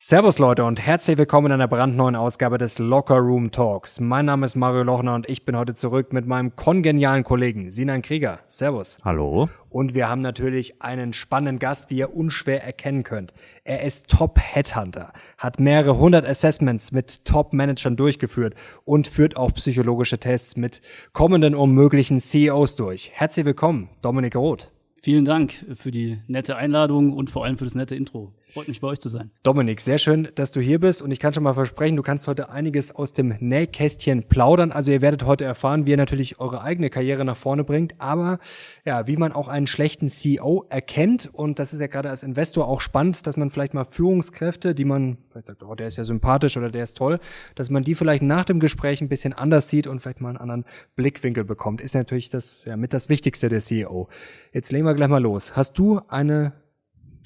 Servus Leute und herzlich willkommen in einer brandneuen Ausgabe des Locker Room Talks. Mein Name ist Mario Lochner und ich bin heute zurück mit meinem kongenialen Kollegen Sinan Krieger. Servus. Hallo. Und wir haben natürlich einen spannenden Gast, wie ihr unschwer erkennen könnt. Er ist Top Headhunter, hat mehrere hundert Assessments mit Top-Managern durchgeführt und führt auch psychologische Tests mit kommenden und möglichen CEOs durch. Herzlich willkommen, Dominik Roth. Vielen Dank für die nette Einladung und vor allem für das nette Intro. Freut mich bei euch zu sein. Dominik, sehr schön, dass du hier bist und ich kann schon mal versprechen, du kannst heute einiges aus dem Nähkästchen plaudern. Also ihr werdet heute erfahren, wie ihr natürlich eure eigene Karriere nach vorne bringt, aber ja, wie man auch einen schlechten CEO erkennt und das ist ja gerade als Investor auch spannend, dass man vielleicht mal Führungskräfte, die man vielleicht sagt, oh, der ist ja sympathisch oder der ist toll, dass man die vielleicht nach dem Gespräch ein bisschen anders sieht und vielleicht mal einen anderen Blickwinkel bekommt. Ist natürlich das ja mit das Wichtigste der CEO. Jetzt legen wir gleich mal los. Hast du eine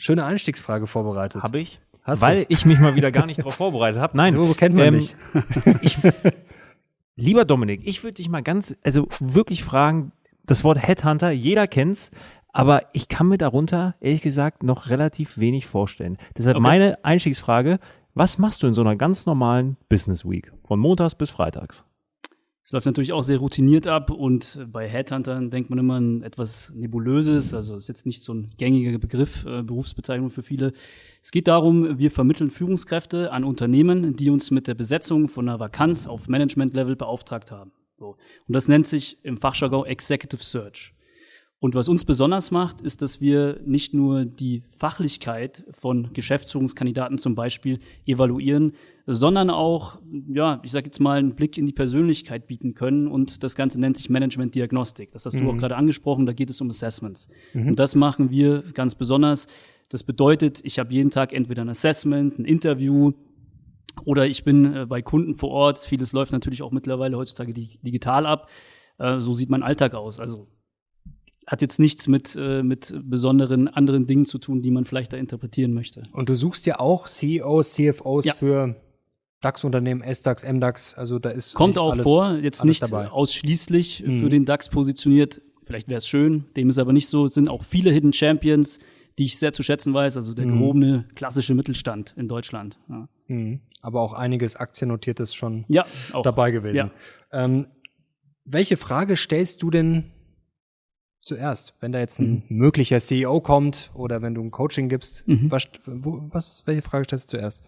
schöne Einstiegsfrage vorbereitet. Habe ich? Hast Weil du? ich mich mal wieder gar nicht darauf vorbereitet habe. Nein. So kennt man ähm, mich. Ich, lieber Dominik, ich würde dich mal ganz, also wirklich fragen, das Wort Headhunter, jeder kennt's, aber ich kann mir darunter, ehrlich gesagt, noch relativ wenig vorstellen. Deshalb okay. meine Einstiegsfrage, was machst du in so einer ganz normalen Business Week? Von montags bis freitags? Es läuft natürlich auch sehr routiniert ab und bei Headhuntern denkt man immer an etwas Nebulöses, also ist jetzt nicht so ein gängiger Begriff, äh, Berufsbezeichnung für viele. Es geht darum, wir vermitteln Führungskräfte an Unternehmen, die uns mit der Besetzung von einer Vakanz auf Management-Level beauftragt haben. So. Und das nennt sich im Fachjargon Executive Search. Und was uns besonders macht, ist, dass wir nicht nur die Fachlichkeit von Geschäftsführungskandidaten zum Beispiel evaluieren, sondern auch, ja, ich sage jetzt mal, einen Blick in die Persönlichkeit bieten können. Und das Ganze nennt sich Management-Diagnostik. Das hast mhm. du auch mhm. gerade angesprochen, da geht es um Assessments. Mhm. Und das machen wir ganz besonders. Das bedeutet, ich habe jeden Tag entweder ein Assessment, ein Interview, oder ich bin äh, bei Kunden vor Ort. Vieles läuft natürlich auch mittlerweile heutzutage digital ab. Äh, so sieht mein Alltag aus. Also hat jetzt nichts mit, äh, mit besonderen anderen Dingen zu tun, die man vielleicht da interpretieren möchte. Und du suchst ja auch CEOs, CFOs ja. für DAX-Unternehmen, S-DAX, M-DAX, also da ist kommt auch alles, vor, jetzt nicht dabei. ausschließlich mhm. für den DAX positioniert. Vielleicht wäre es schön, dem ist aber nicht so. Es sind auch viele Hidden Champions, die ich sehr zu schätzen weiß, also der mhm. gehobene klassische Mittelstand in Deutschland. Ja. Mhm. Aber auch einiges Aktiennotiertes schon ja, dabei gewesen. Ja. Ähm, welche Frage stellst du denn zuerst? Wenn da jetzt ein mhm. möglicher CEO kommt oder wenn du ein Coaching gibst, mhm. was, wo, was, welche Frage stellst du zuerst?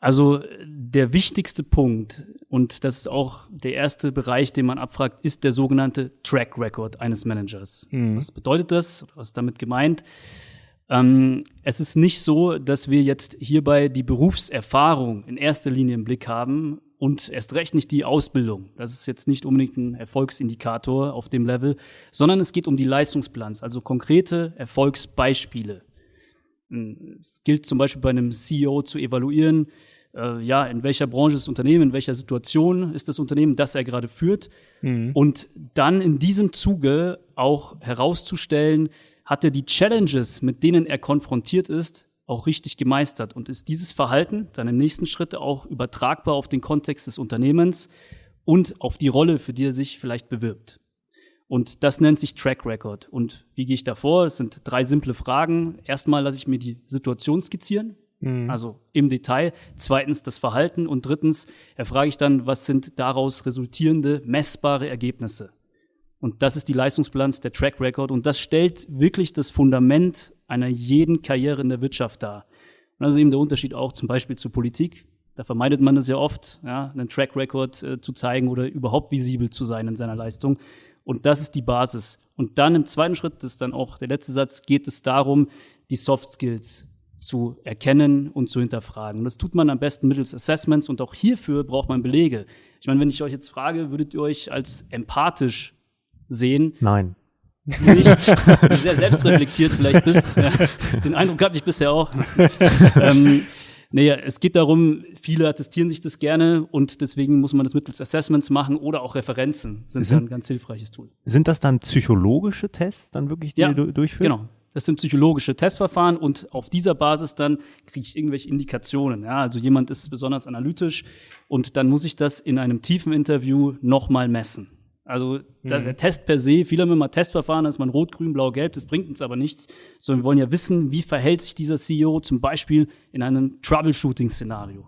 Also der wichtigste Punkt, und das ist auch der erste Bereich, den man abfragt, ist der sogenannte Track Record eines Managers. Mhm. Was bedeutet das? Was ist damit gemeint? Ähm, es ist nicht so, dass wir jetzt hierbei die Berufserfahrung in erster Linie im Blick haben und erst recht nicht die Ausbildung. Das ist jetzt nicht unbedingt ein Erfolgsindikator auf dem Level, sondern es geht um die Leistungsbilanz, also konkrete Erfolgsbeispiele. Es gilt zum Beispiel bei einem CEO zu evaluieren, äh, ja, in welcher Branche ist das Unternehmen, in welcher Situation ist das Unternehmen, das er gerade führt. Mhm. Und dann in diesem Zuge auch herauszustellen, hat er die Challenges, mit denen er konfrontiert ist, auch richtig gemeistert und ist dieses Verhalten dann im nächsten Schritt auch übertragbar auf den Kontext des Unternehmens und auf die Rolle, für die er sich vielleicht bewirbt. Und das nennt sich Track Record. Und wie gehe ich da vor? Es sind drei simple Fragen. Erstmal lasse ich mir die Situation skizzieren, mhm. also im Detail. Zweitens das Verhalten. Und drittens erfrage ich dann, was sind daraus resultierende messbare Ergebnisse? Und das ist die Leistungsbilanz, der Track Record. Und das stellt wirklich das Fundament einer jeden Karriere in der Wirtschaft dar. Und das ist eben der Unterschied auch zum Beispiel zur Politik. Da vermeidet man es ja oft, ja, einen Track Record äh, zu zeigen oder überhaupt visibel zu sein in seiner Leistung. Und das ist die Basis. Und dann im zweiten Schritt, das ist dann auch der letzte Satz, geht es darum, die Soft Skills zu erkennen und zu hinterfragen. Und das tut man am besten mittels Assessments und auch hierfür braucht man Belege. Ich meine, wenn ich euch jetzt frage, würdet ihr euch als empathisch sehen? Nein. Nicht sehr selbstreflektiert vielleicht bist. Ja, den Eindruck hatte ich bisher auch. ähm, naja, es geht darum, viele attestieren sich das gerne und deswegen muss man das mittels Assessments machen oder auch Referenzen sind, sind dann ein ganz hilfreiches Tool. Sind das dann psychologische Tests dann wirklich, die ja, ihr durchführt? Genau. Das sind psychologische Testverfahren und auf dieser Basis dann kriege ich irgendwelche Indikationen. Ja, also jemand ist besonders analytisch und dann muss ich das in einem tiefen Interview nochmal messen. Also der, der Test per se, viele haben immer Testverfahren, dass man rot, grün, blau, gelb, das bringt uns aber nichts, sondern wir wollen ja wissen, wie verhält sich dieser CEO zum Beispiel in einem Troubleshooting-Szenario.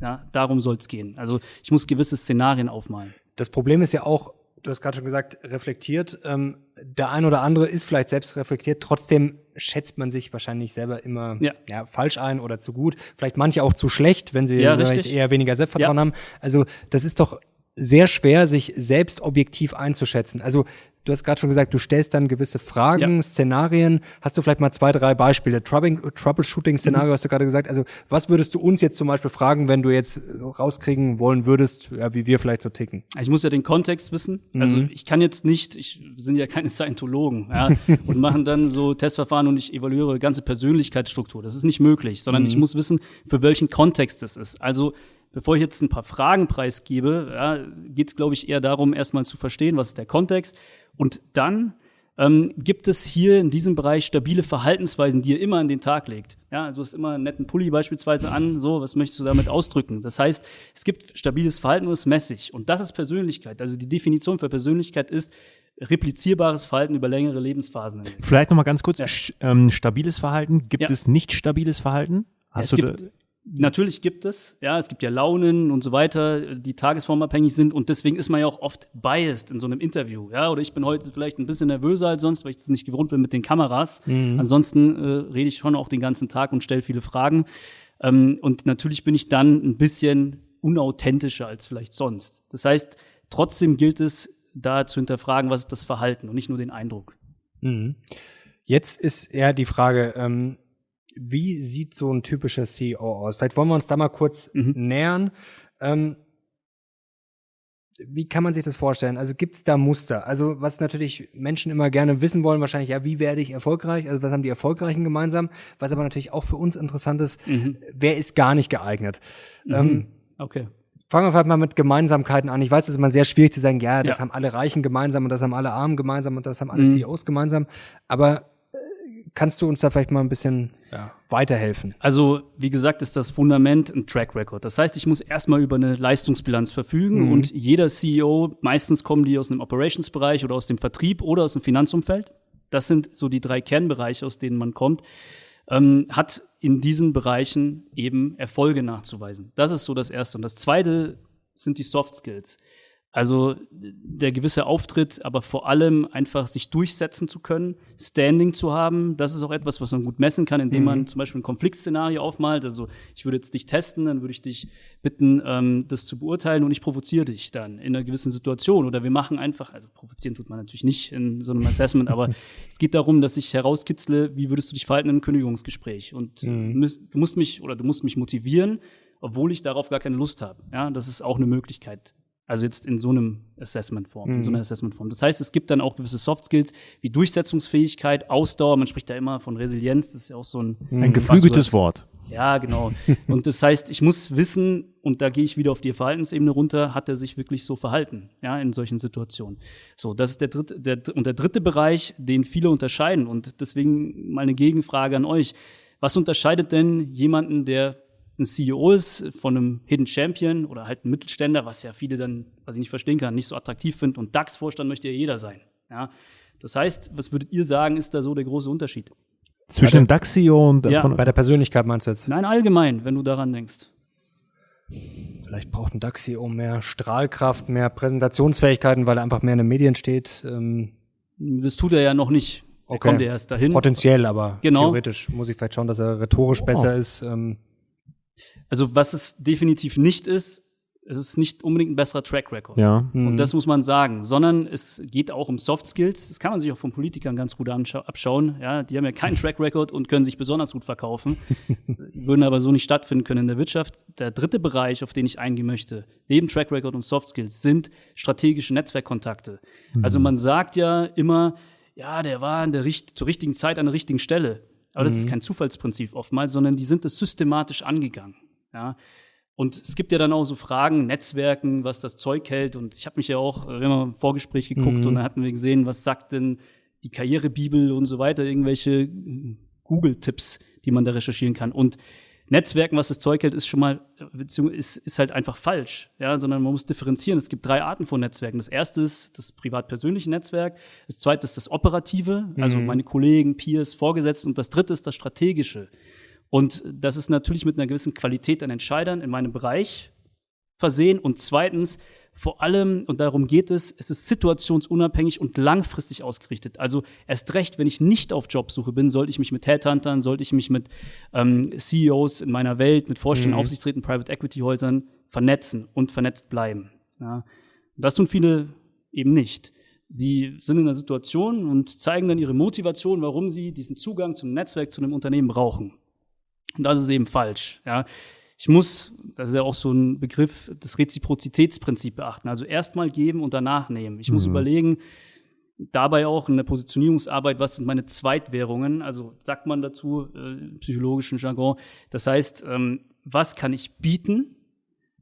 Ja, darum soll es gehen. Also ich muss gewisse Szenarien aufmalen. Das Problem ist ja auch, du hast gerade schon gesagt, reflektiert. Ähm, der ein oder andere ist vielleicht selbst reflektiert, trotzdem schätzt man sich wahrscheinlich selber immer Ja. ja. falsch ein oder zu gut. Vielleicht manche auch zu schlecht, wenn sie Ja, eher weniger Selbstvertrauen Ja. haben. Also das ist doch sehr schwer, sich selbst objektiv einzuschätzen. Also du hast gerade schon gesagt, du stellst dann gewisse Fragen, Ja. Szenarien. Hast du vielleicht mal zwei, drei Beispiele? Troubling- Mhm. Troubleshooting-Szenario hast du gerade gesagt. Also was würdest du uns jetzt zum Beispiel fragen, wenn du jetzt äh, rauskriegen wollen würdest, ja, wie wir vielleicht so ticken? Ich muss ja den Kontext wissen. Also ich kann jetzt nicht, ich sind ja keine Scientologen, ja, und machen dann so Testverfahren und ich evaluiere ganze Persönlichkeitsstruktur. Das ist nicht möglich, sondern ich muss wissen, für welchen Kontext es ist. Also bevor ich jetzt ein paar Fragen preisgebe, ja, geht es, glaube ich, eher darum, erstmal zu verstehen, was ist der Kontext. Und dann ähm, gibt es hier in diesem Bereich stabile Verhaltensweisen, die ihr immer an den Tag legt. Ja, du hast immer einen netten Pulli beispielsweise an, so, was möchtest du damit ausdrücken? Das heißt, es gibt stabiles Verhalten und es ist messig. Und das ist Persönlichkeit. Also die Definition für Persönlichkeit ist replizierbares Verhalten über längere Lebensphasen. Vielleicht noch mal ganz kurz, sch- ähm, stabiles Verhalten. Gibt Ja. es nicht stabiles Verhalten? Hast es du gibt, natürlich gibt es, ja, es gibt ja Launen und so weiter, die tagesformabhängig sind und deswegen ist man ja auch oft biased in so einem Interview, ja, oder ich bin heute vielleicht ein bisschen nervöser als sonst, weil ich das nicht gewohnt bin mit den Kameras. Ansonsten äh, rede ich schon auch den ganzen Tag und stelle viele Fragen. Ähm, und natürlich bin ich dann ein bisschen unauthentischer als vielleicht sonst. Das heißt, trotzdem gilt es, da zu hinterfragen, was ist das Verhalten und nicht nur den Eindruck. Jetzt ist eher die Frage, ähm, wie sieht so ein typischer CEO aus? Vielleicht wollen wir uns da mal kurz nähern. Ähm, wie kann man sich das vorstellen? Also gibt es da Muster? Also was natürlich Menschen immer gerne wissen wollen, wahrscheinlich, ja, wie werde ich erfolgreich? Also was haben die Erfolgreichen gemeinsam? Was aber natürlich auch für uns interessant ist, wer ist gar nicht geeignet? Ähm, Okay. Fangen wir vielleicht mal mit Gemeinsamkeiten an. Ich weiß, es ist immer sehr schwierig zu sagen, ja, das Ja. haben alle Reichen gemeinsam und das haben alle Armen gemeinsam und das haben alle CEOs gemeinsam. Aber kannst du uns da vielleicht mal ein bisschen ja, weiterhelfen? Also, wie gesagt, ist das Fundament ein Track Record. Das heißt, ich muss erstmal über eine Leistungsbilanz verfügen und jeder CEO, meistens kommen die aus dem Operations-Bereich oder aus dem Vertrieb oder aus dem Finanzumfeld. Das sind so die drei Kernbereiche, aus denen man kommt, ähm, hat in diesen Bereichen eben Erfolge nachzuweisen. Das ist so das Erste. Und das Zweite sind die Soft Skills. Also der gewisse Auftritt, aber vor allem einfach sich durchsetzen zu können, Standing zu haben. Das ist auch etwas, was man gut messen kann, indem man zum Beispiel ein Konfliktszenario aufmalt. Also ich würde jetzt dich testen, dann würde ich dich bitten, ähm, das zu beurteilen und ich provoziere dich dann in einer gewissen Situation. Oder wir machen einfach, also provozieren tut man natürlich nicht in so einem Assessment, aber es geht darum, dass ich herauskitzle, wie würdest du dich verhalten in einem Kündigungsgespräch. Und müß- du musst mich oder du musst mich motivieren, obwohl ich darauf gar keine Lust habe. Ja, das ist auch eine Möglichkeit. Also jetzt in so einem Assessment-Form, in so einer Assessment-Form. Das heißt, es gibt dann auch gewisse Soft Skills wie Durchsetzungsfähigkeit, Ausdauer. Man spricht da immer von Resilienz. Das ist ja auch so ein, ein geflügeltes. Wort. Ja, genau. Und das heißt, ich muss wissen, und da gehe ich wieder auf die Verhaltensebene runter, hat er sich wirklich so verhalten, ja, in solchen Situationen. So, das ist der dritte, der, und der dritte Bereich, den viele unterscheiden. Und deswegen mal eine Gegenfrage an euch. Was unterscheidet denn jemanden, der ein CEO ist von einem Hidden Champion oder halt ein Mittelständler, was ja viele dann, was ich nicht verstehen kann, nicht so attraktiv finden und DAX-Vorstand möchte ja jeder sein, ja. Das heißt, was würdet ihr sagen, ist da so der große Unterschied? Zwischen dem DAX-CEO und Ja. von, Bei der Persönlichkeit meinst du jetzt? Nein, allgemein, wenn du daran denkst. Vielleicht braucht ein DAX-CEO mehr Strahlkraft, mehr Präsentationsfähigkeiten, weil er einfach mehr in den Medien steht. Ähm, Das tut er ja noch nicht. Er Okay. kommt ja erst dahin. potenziell, aber Genau. theoretisch muss ich vielleicht schauen, dass er rhetorisch besser ist. Ähm, Also was es definitiv nicht ist, es ist nicht unbedingt ein besserer Track Record. ja. Und das muss man sagen, sondern es geht auch um Soft Skills. Das kann man sich auch von Politikern ganz gut abschauen. Ja, die haben ja keinen Track Record und können sich besonders gut verkaufen, würden aber so nicht stattfinden können in der Wirtschaft. Der dritte Bereich, auf den ich eingehen möchte, neben Track Record und Soft Skills, sind strategische Netzwerkkontakte. Also man sagt ja immer, ja, der war in der richt zur richtigen Zeit an der richtigen Stelle. Aber das ist kein Zufallsprinzip oftmals, sondern die sind es systematisch angegangen. Ja, und es gibt ja dann auch so Fragen, Netzwerken, was das Zeug hält. Und ich habe mich ja auch, äh, wir haben im Vorgespräch geguckt und da hatten wir gesehen, was sagt denn die Karrierebibel und so weiter, irgendwelche äh, Google-Tipps, die man da recherchieren kann. Und Netzwerken, was das Zeug hält, ist schon mal, beziehungsweise ist, ist halt einfach falsch, ja, sondern man muss differenzieren. Es gibt drei Arten von Netzwerken. Das erste ist das privat-persönliche Netzwerk, das zweite ist das operative, also Mhm. meine Kollegen, Peers, Vorgesetzten und das dritte ist das strategische. Und das ist natürlich mit einer gewissen Qualität an Entscheidern in meinem Bereich versehen und zweitens vor allem, und darum geht es, es ist situationsunabhängig und langfristig ausgerichtet. Also erst recht, wenn ich nicht auf Jobsuche bin, sollte ich mich mit Headhuntern, sollte ich mich mit ähm, CEOs in meiner Welt, mit Vorständen, Mhm. Aufsichtsräten, Private Equity Häusern vernetzen und vernetzt bleiben. Ja. Das tun viele eben nicht. Sie sind in einer Situation und zeigen dann ihre Motivation, warum sie diesen Zugang zum Netzwerk, zu einem Unternehmen brauchen. Und das ist eben falsch. Ja. Ich muss, das ist ja auch so ein Begriff, das Reziprozitätsprinzip beachten. Also erstmal geben und danach nehmen. Ich muss Mhm. überlegen, dabei auch in der Positionierungsarbeit, was sind meine Zweitwährungen? Also sagt man dazu äh, im psychologischen Jargon. Das heißt, ähm, was kann ich bieten,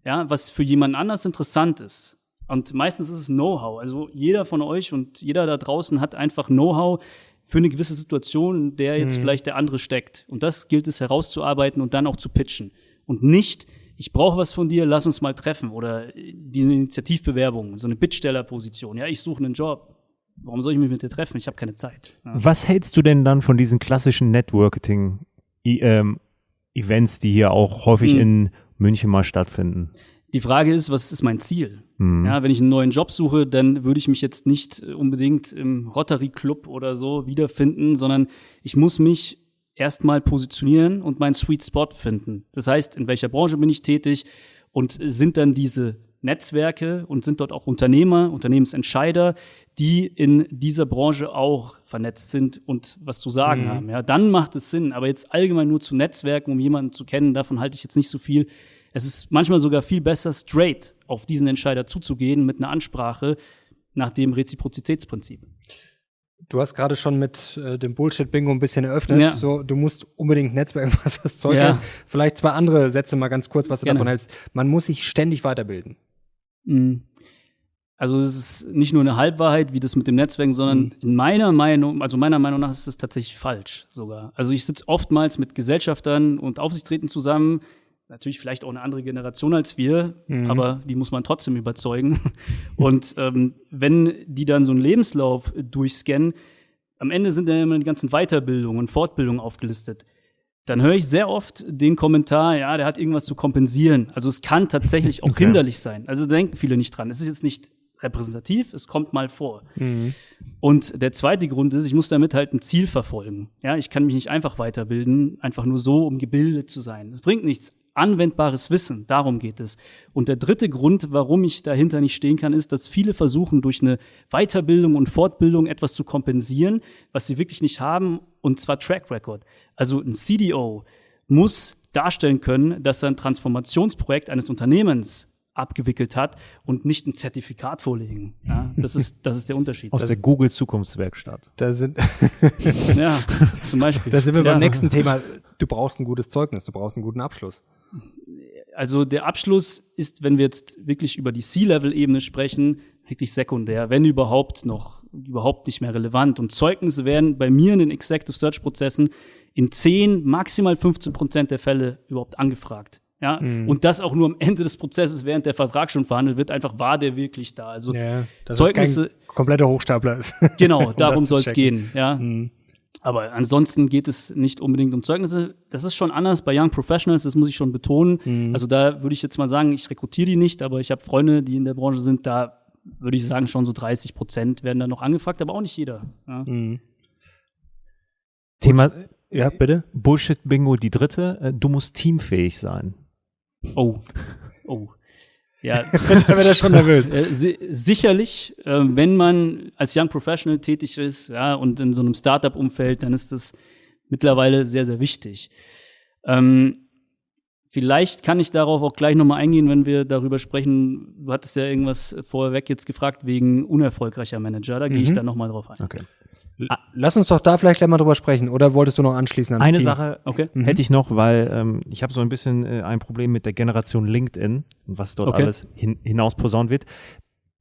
ja, was für jemand anders interessant ist. Und meistens ist es Know-how. Also jeder von euch und jeder da draußen hat einfach Know-how für eine gewisse Situation, in der jetzt Mhm. vielleicht der andere steckt. Und das gilt es herauszuarbeiten und dann auch zu pitchen. Und nicht, ich brauche was von dir, lass uns mal treffen. Oder wie eine Initiativbewerbung, so eine Bittstellerposition. Ja, ich suche einen Job. Warum soll ich mich mit dir treffen? Ich habe keine Zeit. Ja. Was hältst du denn dann von diesen klassischen Networking-Events, die hier auch häufig Hm. in München mal stattfinden? Die Frage ist, was ist mein Ziel? Hm. Ja, wenn ich einen neuen Job suche, dann würde ich mich jetzt nicht äh, unbedingt im Rotary Club oder so wiederfinden, sondern ich muss mich erstmal positionieren und meinen Sweet Spot finden. Das heißt, in welcher Branche bin ich tätig und sind dann diese Netzwerke und sind dort auch Unternehmer, Unternehmensentscheider, die in dieser Branche auch vernetzt sind und was zu sagen Mhm. haben. Ja, dann macht es Sinn. Aber jetzt allgemein nur zu Netzwerken, um jemanden zu kennen, davon halte ich jetzt nicht so viel. Es ist manchmal sogar viel besser, straight auf diesen Entscheider zuzugehen mit einer Ansprache nach dem Reziprozitätsprinzip. Du hast gerade schon mit äh, dem Bullshit-Bingo ein bisschen eröffnet. Ja. So, du musst unbedingt Netzwerken, was das Zeug Ja. hält. Vielleicht zwei andere Sätze mal ganz kurz, was du Gerne. davon hältst. Man muss sich ständig weiterbilden. Mhm. Also es ist nicht nur eine Halbwahrheit, wie das mit dem Netzwerken, sondern Mhm. in meiner Meinung, also meiner Meinung nach ist es tatsächlich falsch sogar. Also ich sitze oftmals mit Gesellschaftern und Aufsichtsräten zusammen, natürlich vielleicht auch eine andere Generation als wir, Mhm. aber die muss man trotzdem überzeugen. Und ähm, wenn die dann so einen Lebenslauf durchscannen, am Ende sind dann immer die ganzen Weiterbildungen und Fortbildungen aufgelistet. Dann höre ich sehr oft den Kommentar, ja, der hat irgendwas zu kompensieren. Also es kann tatsächlich auch Okay. hinderlich sein. Also da denken viele nicht dran. Es ist jetzt nicht repräsentativ, es kommt mal vor. Und der zweite Grund ist, ich muss damit halt ein Ziel verfolgen. Ja, ich kann mich nicht einfach weiterbilden, einfach nur so, um gebildet zu sein. Das bringt nichts. Anwendbares Wissen, darum geht es. Und der dritte Grund, warum ich dahinter nicht stehen kann, ist, dass viele versuchen, durch eine Weiterbildung und Fortbildung etwas zu kompensieren, was sie wirklich nicht haben, und zwar Track Record. Also ein CDO muss darstellen können, dass er ein Transformationsprojekt eines Unternehmens abgewickelt hat und nicht ein Zertifikat vorlegen. Ja, das ist, das ist der Unterschied. Aus Das- der Google Zukunftswerkstatt. Da sind, ja, zum Beispiel. da sind wir ja. beim nächsten Thema. Du brauchst ein gutes Zeugnis, du brauchst einen guten Abschluss. Also der Abschluss ist, wenn wir jetzt wirklich über die C-Level-Ebene sprechen, wirklich sekundär, wenn überhaupt noch, überhaupt nicht mehr relevant. Und Zeugnisse werden bei mir in den Executive Search-Prozessen in 10, maximal 15 Prozent der Fälle überhaupt angefragt. Ja, und das auch nur am Ende des Prozesses, während der Vertrag schon verhandelt wird, einfach war der wirklich da. Also Ja, Zeugnisse- kompletter Hochstapler ist. Genau, Um darum soll es gehen, ja. Mhm. Aber ansonsten geht es nicht unbedingt um Zeugnisse. Das ist schon anders bei Young Professionals, das muss ich schon betonen. Mhm. Also da würde ich jetzt mal sagen, ich rekrutiere die nicht, aber ich habe Freunde, die in der Branche sind, da würde ich sagen, schon so 30 Prozent werden da noch angefragt, aber auch nicht jeder. Ja. Mhm. Thema Ja, bitte. Bullshit-Bingo, die dritte. Äh, Du musst teamfähig sein. Oh, oh. Ja, da wird er schon nervös. Äh, si sicherlich, äh, wenn man als Young Professional tätig ist, ja, und in so einem Startup-Umfeld, dann ist das mittlerweile sehr, sehr wichtig. Ähm, vielleicht kann ich darauf auch gleich nochmal eingehen, wenn wir darüber sprechen. Du hattest ja irgendwas vorweg jetzt gefragt wegen unerfolgreicher Manager. Da gehe ich Mhm. dann nochmal drauf ein. Okay. Lass uns doch da vielleicht gleich mal drüber sprechen. Oder wolltest du noch anschließen ans Eine Team? Sache Okay. Mhm. hätte ich noch, weil ähm, ich habe so ein bisschen äh, ein Problem mit der Generation LinkedIn und was dort Okay. alles hin, hinaus posaunt wird.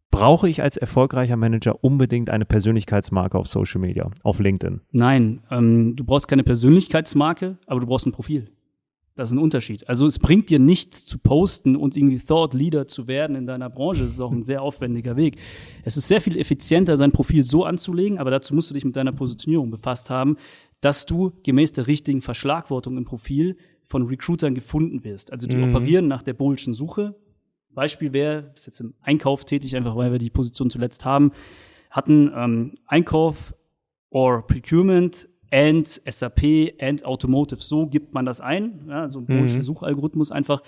Brauche ich als erfolgreicher Manager unbedingt eine Persönlichkeitsmarke auf Social Media, auf LinkedIn? Nein, ähm, du brauchst keine Persönlichkeitsmarke, aber du brauchst ein Profil. Das ist ein Unterschied. Also es bringt dir nichts zu posten und irgendwie Thought Leader zu werden in deiner Branche. Das ist auch ein sehr aufwendiger Weg. Es ist sehr viel effizienter, sein Profil so anzulegen, aber dazu musst du dich mit deiner Positionierung befasst haben, dass du gemäß der richtigen Verschlagwortung im Profil von Recruitern gefunden wirst. Also die Mhm. operieren nach der Bullschen Suche. Beispiel wäre, ist jetzt im Einkauf tätig, einfach weil wir die Position zuletzt haben, hatten ähm, Einkauf or Procurement and SAP and Automotive. So gibt man das ein, ja, so ein Bullschen Suchalgorithmus einfach.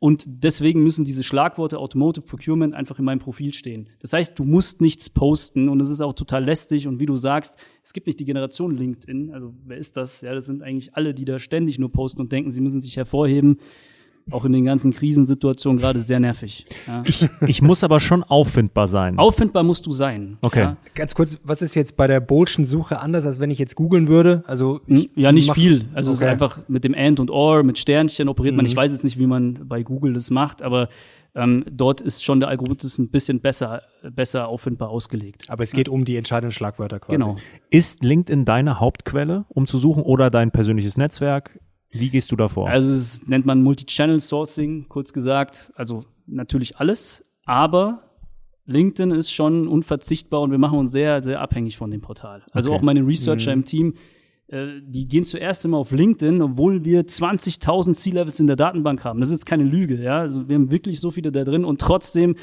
Und deswegen müssen diese Schlagworte Automotive Procurement einfach in meinem Profil stehen. Das heißt, du musst nichts posten und es ist auch total lästig. Und wie du sagst, es gibt nicht die Generation LinkedIn. Also wer ist das? Ja, das sind eigentlich alle, die da ständig nur posten und denken, sie müssen sich hervorheben. Auch in den ganzen Krisensituationen gerade sehr nervig. Ja. Ich muss aber schon auffindbar sein. Auffindbar musst du sein. Okay. Ja, Ganz kurz, was ist jetzt bei der Bolschen Suche anders, als wenn ich jetzt googeln würde? Also ich ja nicht mach- viel. Also es ist Okay. einfach mit dem And und Or, mit Sternchen operiert man. Ich weiß jetzt nicht, wie man bei Google das macht, aber ähm, dort ist schon der Algorithmus ein bisschen besser, besser auffindbar ausgelegt. Aber es geht um die entscheidenden Schlagwörter quasi. Genau. Ist LinkedIn deine Hauptquelle, um zu suchen, oder dein persönliches Netzwerk? Wie gehst du davor? Also es nennt man Multi-Channel Sourcing, kurz gesagt. Also natürlich alles, aber LinkedIn ist schon unverzichtbar und wir machen uns sehr, sehr abhängig von dem Portal. Also Okay. auch meine Researcher im Team, äh, die gehen zuerst immer auf LinkedIn, obwohl wir 20.000 C-Levels in der Datenbank haben. Das ist keine Lüge, ja. Also wir haben wirklich so viele da drin und trotzdem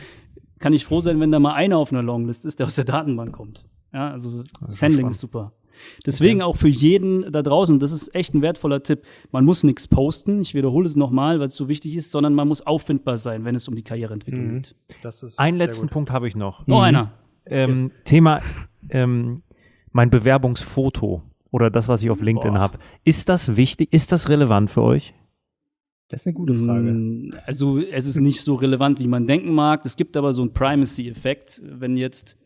kann ich froh sein, wenn da mal einer auf einer Longlist ist, der aus der Datenbank kommt. Ja, also das Handling spannend. ist super. Deswegen auch für jeden da draußen, das ist echt ein wertvoller Tipp. Man muss nichts posten, ich wiederhole es nochmal, weil es so wichtig ist, sondern man muss auffindbar sein, wenn es um die Karriereentwicklung Mhm. geht. Das ist Einen letzten gut. Punkt habe ich noch. Noch einer. Ähm, Thema ähm, mein Bewerbungsfoto oder das, was ich auf LinkedIn habe. Ist das wichtig? Ist das relevant für euch? Das ist eine gute Frage. Mm, Also es ist nicht so relevant, wie man denken mag. Es gibt aber so einen Primacy-Effekt, wenn jetzt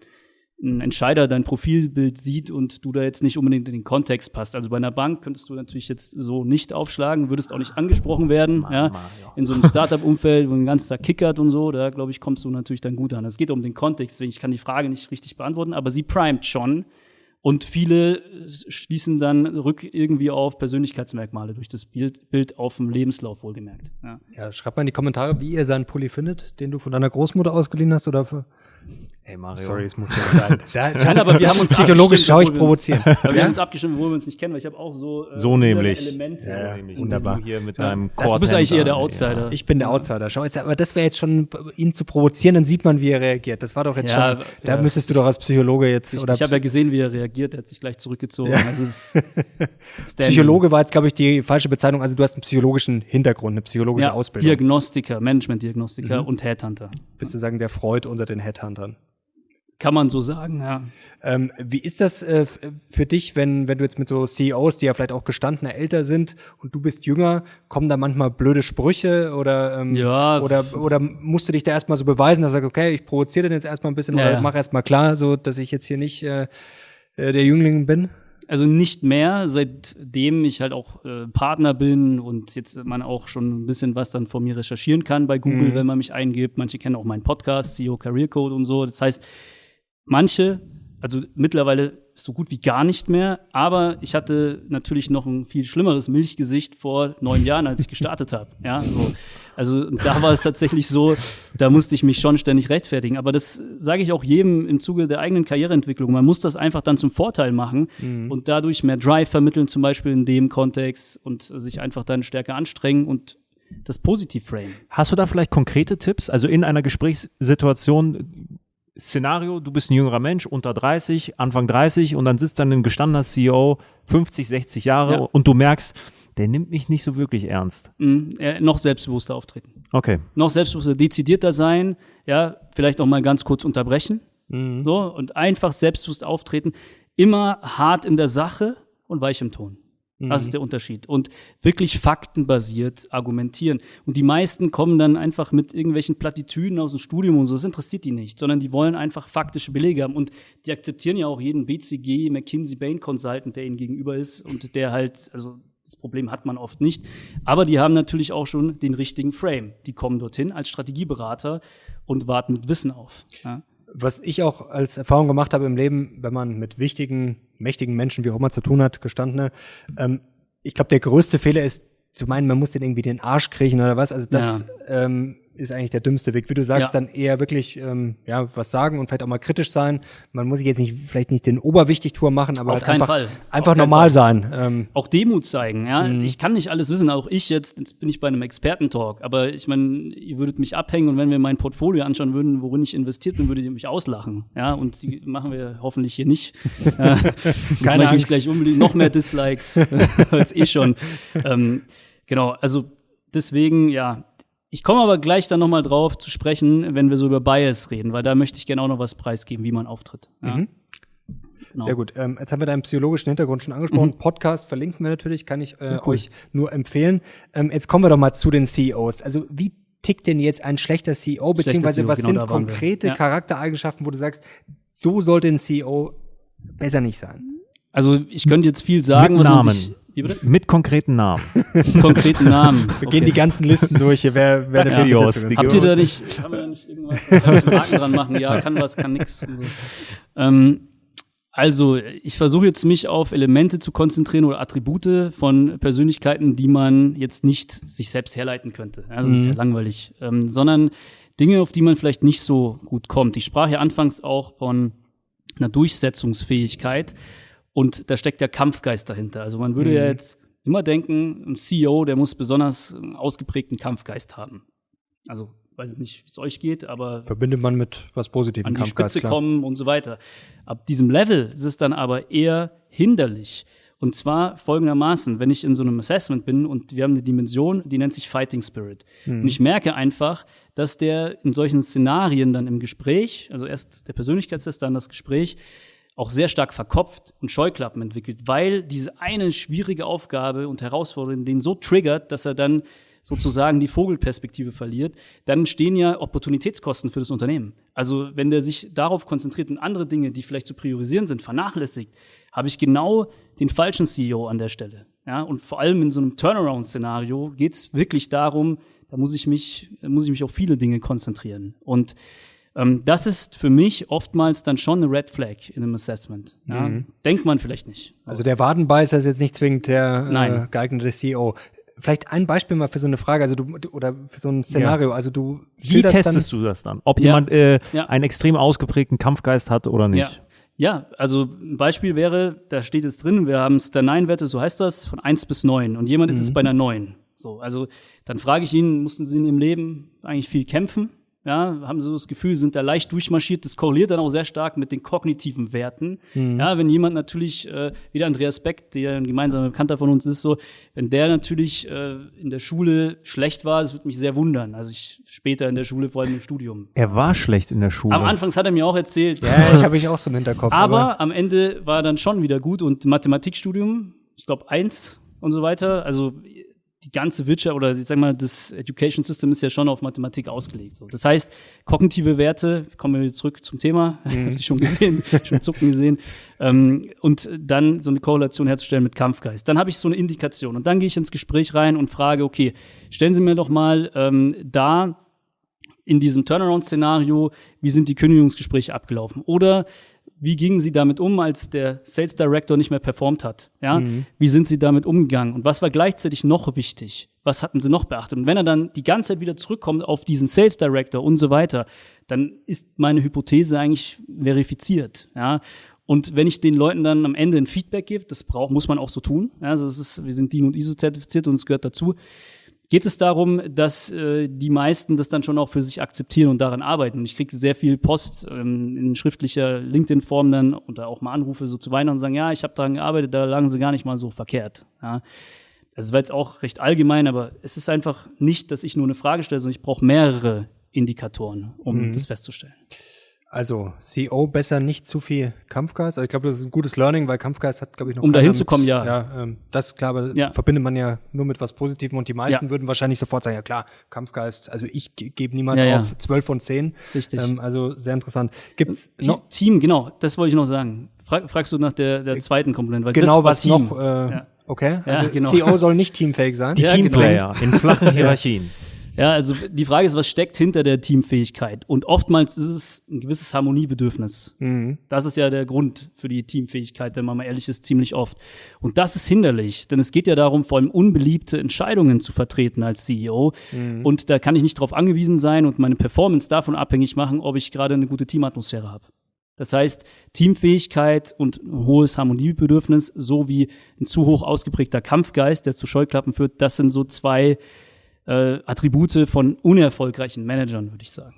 ein Entscheider dein Profilbild sieht und du da jetzt nicht unbedingt in den Kontext passt. Also bei einer Bank könntest du natürlich jetzt so nicht aufschlagen, würdest auch nicht angesprochen werden. ja. In so einem Startup-Umfeld, wo man den ganzen Tag kickert und so, da glaube ich, kommst du natürlich dann gut an. Es geht um den Kontext, deswegen ich kann die Frage nicht richtig beantworten, aber sie primet schon. Und viele schließen dann rück irgendwie auf Persönlichkeitsmerkmale durch das Bild, Bild auf dem Lebenslauf wohlgemerkt. Ja. Ja, schreibt mal in die Kommentare, wie ihr seinen Pulli findet, den du von deiner Großmutter ausgeliehen hast oder für. Hey Mario. Sorry, es muss ja sein. Nein, aber wir haben uns psychologisch schau ich obwohl provozieren. Aber wir haben uns abgestimmt, wo wir uns nicht kennen, weil ich habe auch so äh, So nämlich. Elemente. Ja, ja, wunderbar. Du hier mit Ja. deinem Das- du bist eigentlich eher der Outsider. Ich bin der Outsider. Schau jetzt, aber das wäre jetzt schon, ihn zu provozieren, dann sieht man, wie er reagiert. Das war doch jetzt Ja, schon, da ja. müsstest du doch als Psychologe jetzt, Ich, oder ich habe ja gesehen, wie er reagiert. Er hat sich gleich zurückgezogen. Also es ist. Psychologe war jetzt, glaube ich, die falsche Bezeichnung. Also du hast einen psychologischen Hintergrund, eine psychologische ja, Ausbildung. Diagnostiker, Management-Diagnostiker und Headhunter. Bist du sagen, der Freud unter den Headhuntern. Kann man so sagen, ja. Ähm, wie ist das äh, für dich, wenn, wenn du jetzt mit so CEOs, die ja vielleicht auch gestandene älter sind und du bist jünger, kommen da manchmal blöde Sprüche oder, ähm, Ja. oder, oder musst du dich da erstmal so beweisen, dass du sagst, okay, ich provoziere den jetzt erstmal ein bisschen Ja, oder ja. mach erstmal klar, so, dass ich jetzt hier nicht äh, äh, der Jüngling bin? Also nicht mehr, seitdem ich halt auch äh, Partner bin und jetzt man auch schon ein bisschen was dann von mir recherchieren kann bei Google, wenn man mich eingibt. Manche kennen auch meinen Podcast, CEO Career Code und so. Das heißt, manche, also mittlerweile so gut wie gar nicht mehr, aber ich hatte natürlich noch ein viel schlimmeres Milchgesicht vor neun Jahren, als ich gestartet habe. Ja, so. Also da war es tatsächlich so, da musste ich mich schon ständig rechtfertigen. Aber das sage ich auch jedem im Zuge der eigenen Karriereentwicklung. Man muss das einfach dann zum Vorteil machen und dadurch mehr Drive vermitteln, zum Beispiel in dem Kontext und sich einfach dann stärker anstrengen und das positiv frame. Hast du da vielleicht konkrete Tipps? Also in einer Gesprächssituation, Szenario, du bist ein jüngerer Mensch, unter 30, Anfang 30 und dann sitzt dann ein gestandener CEO, 50, 60 Jahre Ja. und du merkst, der nimmt mich nicht so wirklich ernst. Mhm, noch selbstbewusster auftreten. Okay. noch selbstbewusster, dezidierter sein, ja, vielleicht auch mal ganz kurz unterbrechen, so, und einfach selbstbewusst auftreten, immer hart in der Sache und weich im Ton. Das ist der Unterschied. Und wirklich faktenbasiert argumentieren. Und die meisten kommen dann einfach mit irgendwelchen Plattitüden aus dem Studium und so. Das interessiert die nicht, sondern die wollen einfach faktische Belege haben. Und die akzeptieren ja auch jeden BCG, McKinsey, Bain Consultant, der ihnen gegenüber ist und der halt, also das Problem hat man oft nicht. Aber die haben natürlich auch schon den richtigen Frame. Die kommen dorthin als Strategieberater und warten mit Wissen auf. Ja. Was ich auch als Erfahrung gemacht habe im Leben, wenn man mit wichtigen, mächtigen Menschen, wie auch immer zu tun hat, gestandene, ähm, ich glaube, der größte Fehler ist, zu meinen, man muss den irgendwie den Arsch kriechen oder was, also das ähm, ist eigentlich der dümmste Weg. Wie du sagst, Ja. dann eher wirklich ähm, ja was sagen und vielleicht auch mal kritisch sein. Man muss sich jetzt nicht vielleicht nicht den Oberwichtigtour machen, aber halt einfach, Fall. einfach normal Fall. sein. Ähm, auch Demut zeigen, ja. Mhm. Ich kann nicht alles wissen, auch ich jetzt, jetzt bin ich bei einem Expertentalk, aber ich meine, ihr würdet mich abhängen und wenn wir mein Portfolio anschauen würden, worin ich investiert bin, würdet ihr mich auslachen, ja. Und die machen wir hoffentlich hier nicht. ja, sonst Keine mache ich mich gleich unbedingt noch mehr Dislikes als eh schon. Ähm, genau, also deswegen, ja. Ich komme aber gleich dann nochmal drauf zu sprechen, wenn wir so über Bias reden, weil da möchte ich gerne auch noch was preisgeben, wie man auftritt. Ja. Mhm. Genau. Sehr gut. Ähm, jetzt haben wir deinen psychologischen Hintergrund schon angesprochen. Podcast verlinken wir natürlich, kann ich äh, euch nur empfehlen. Ähm, jetzt kommen wir doch mal zu den CEOs. Also wie tickt denn jetzt ein schlechter CEO, beziehungsweise CEO, was genau, sind konkrete Ja. Charaktereigenschaften, wo du sagst, so sollte ein CEO besser nicht sein? Also ich könnte jetzt viel sagen, Mit was man Namen. sich wie bitte? Mit konkreten Namen. konkreten Namen. Wir gehen die ganzen Listen durch hier, wer, wer Ja. Die Habt ihr da nicht, kann man da nicht irgendwas einen Haken dran machen? Ja, kann was, kann nix. So. ähm, also, ich versuche jetzt mich auf Elemente zu konzentrieren oder Attribute von Persönlichkeiten, die man jetzt nicht sich selbst herleiten könnte. Also, das ist ja langweilig. Ähm, sondern Dinge, auf die man vielleicht nicht so gut kommt. Ich sprach ja anfangs auch von einer Durchsetzungsfähigkeit und da steckt der Kampfgeist dahinter. Also man würde ja jetzt immer denken, ein CEO, der muss besonders einen ausgeprägten Kampfgeist haben. Also weiß nicht, wie es euch geht, aber Verbindet man mit was Positivem, an die Kampfgeist, Spitze klar. kommen und so weiter. Ab diesem Level ist es dann aber eher hinderlich. Und zwar folgendermaßen, wenn ich in so einem Assessment bin und wir haben eine Dimension, die nennt sich Fighting Spirit. Und ich merke einfach, dass der in solchen Szenarien dann im Gespräch, also erst der Persönlichkeitstest, dann das Gespräch, auch sehr stark verkopft und Scheuklappen entwickelt, weil diese eine schwierige Aufgabe und Herausforderung den so triggert, dass er dann sozusagen die Vogelperspektive verliert, dann stehen ja Opportunitätskosten für das Unternehmen. Also wenn der sich darauf konzentriert und andere Dinge, die vielleicht zu priorisieren sind, vernachlässigt, habe ich genau den falschen CEO an der Stelle. Ja, und vor allem in so einem Turnaround-Szenario geht es wirklich darum, da muss ich mich, muss ich mich auf viele Dinge konzentrieren. Und das ist für mich oftmals dann schon eine Red Flag in einem Assessment. Ja? Denkt man vielleicht nicht. Also der Wadenbeißer ist jetzt nicht zwingend der äh, Nein. geeignete CEO. Vielleicht ein Beispiel mal für so eine Frage, also du oder für so ein Szenario. Also du Wie testest du das dann? Ob Ja. jemand äh, Ja. einen extrem ausgeprägten Kampfgeist hat oder Ja. nicht? Ja, also ein Beispiel wäre, da steht jetzt drin, wir haben Star-9-Werte, so heißt das, von 1 bis 9 und jemand ist jetzt bei einer 9. So, also dann frage ich ihn, mussten Sie in Ihrem Leben eigentlich viel kämpfen? Ja, haben so das Gefühl, sind da leicht durchmarschiert? Das korreliert dann auch sehr stark mit den kognitiven Werten. Ja, wenn jemand natürlich, äh, wie der Andreas Beck, der ein gemeinsamer Bekannter von uns ist, so, wenn der natürlich äh, in der Schule schlecht war, das würde mich sehr wundern. Also ich später in der Schule, vor allem im Studium. Er war schlecht in der Schule. Am Anfang hat er mir auch erzählt, Ja, ich habe ich auch so im Hinterkopf. aber am Ende war dann schon wieder gut und Mathematikstudium, ich glaube eins und so weiter. Also die ganze Wirtschaft oder ich sag mal, das Education System ist ja schon auf Mathematik ausgelegt. So. Das heißt, kognitive Werte, kommen wir wieder zurück zum Thema, ich habe sie schon gesehen, schon zucken gesehen, ähm, und dann so eine Korrelation herzustellen mit Kampfgeist. Dann habe ich so eine Indikation und dann gehe ich ins Gespräch rein und frage, okay, stellen Sie mir doch mal ähm, da in diesem Turnaround-Szenario, wie sind die Kündigungsgespräche abgelaufen? Oder wie gingen Sie damit um, als der Sales Director nicht mehr performt hat? Ja, wie sind Sie damit umgegangen? Und was war gleichzeitig noch wichtig? Was hatten Sie noch beachtet? Und wenn er dann die ganze Zeit wieder zurückkommt auf diesen Sales Director und so weiter, dann ist meine Hypothese eigentlich verifiziert. Ja, und wenn ich den Leuten dann am Ende ein Feedback gebe, das braucht, muss man auch so tun. Ja, also es ist, wir sind DIN und ISO zertifiziert und es gehört dazu geht es darum, dass äh, die meisten das dann schon auch für sich akzeptieren und daran arbeiten. Und ich kriege sehr viel Post ähm, in schriftlicher LinkedIn-Form dann oder auch mal Anrufe so zu Weihnachten und sagen, ja, ich habe daran gearbeitet, da lagen sie gar nicht mal so verkehrt. Ja. Das war jetzt auch recht allgemein, aber es ist einfach nicht, dass ich nur eine Frage stelle, sondern ich brauche mehrere Indikatoren, um das festzustellen. Also CEO besser nicht zu viel Kampfgeist. Also ich glaube, das ist ein gutes Learning, weil Kampfgeist hat, glaube ich, noch Um da keiner hinzukommen, mit- ja. Ja, ähm, das klar, aber Ja. verbindet man ja nur mit was Positivem und die meisten Ja. würden wahrscheinlich sofort sagen, ja klar, Kampfgeist. Also ich ge- gebe niemals Ja, ja. auf 12 von 10. Richtig. Ähm, also sehr interessant. Gibt's Te- noch Team, genau, das wollte ich noch sagen. Frag, fragst du nach der, der zweiten Komponente? Weil das genau war was Team. noch? Äh, Ja. Okay, Ja, also genau. CEO soll nicht teamfähig sein. Die Ja, Teamplayer in flachen Hierarchien. Ja, also die Frage ist, was steckt hinter der Teamfähigkeit? Und oftmals ist es ein gewisses Harmoniebedürfnis. Mhm. Das ist ja der Grund für die Teamfähigkeit, wenn man mal ehrlich ist, ziemlich oft. Und das ist hinderlich, denn es geht ja darum, vor allem unbeliebte Entscheidungen zu vertreten als CEO. Und da kann ich nicht darauf angewiesen sein und meine Performance davon abhängig machen, ob ich gerade eine gute Teamatmosphäre habe. Das heißt, Teamfähigkeit und ein hohes Harmoniebedürfnis sowie ein zu hoch ausgeprägter Kampfgeist, der zu Scheuklappen führt, das sind so zwei äh, Attribute von unerfolgreichen Managern, würde ich sagen.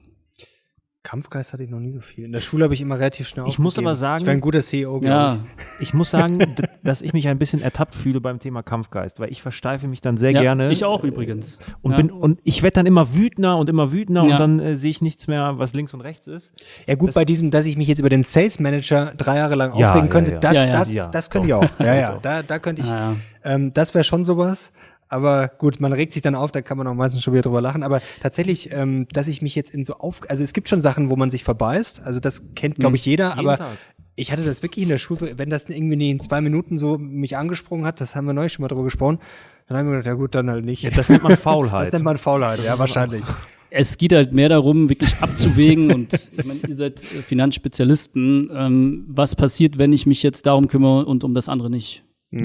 Kampfgeist hatte ich noch nie so viel. In der Schule habe ich immer relativ schnell Ich muss aber sagen- ich wäre ein guter CEO, glaube Ja, Ich muss sagen, dass ich mich ein bisschen ertappt fühle beim Thema Kampfgeist, weil ich versteife mich dann sehr ja gerne. ich auch übrigens. Und, ja. bin, und ich werde dann immer wütender und immer wütender Ja. und dann äh, sehe ich nichts mehr, was links und rechts ist. ich. Ja gut, Das- bei diesem, dass ich mich jetzt über den Sales Manager drei Jahre lang aufregen ja, könnte, ja. das, Ja, ja. das, Ja, das könnte ich auch. Ja, ja, da, da könnte ich, ja. ähm, das wäre schon sowas. Aber gut, man regt sich dann auf, da kann man auch meistens schon wieder drüber lachen. Aber tatsächlich, ähm, dass ich mich jetzt in so auf, also es gibt schon Sachen, wo man sich verbeißt. Also das kennt, glaube ich, jeder. Jeden aber Tag. ich hatte das wirklich in der Schule, wenn das irgendwie in zwei Minuten so mich angesprungen hat, das haben wir neulich schon mal drüber gesprochen, dann haben wir gedacht, ja gut, dann halt nicht. Das nennt man Faulheit. Das nennt man Faulheit, ja, wahrscheinlich. Es geht halt mehr darum, wirklich abzuwägen und ich meine, ihr seid äh, Finanzspezialisten. Ähm, was passiert, wenn ich mich jetzt darum kümmere und um das andere nicht?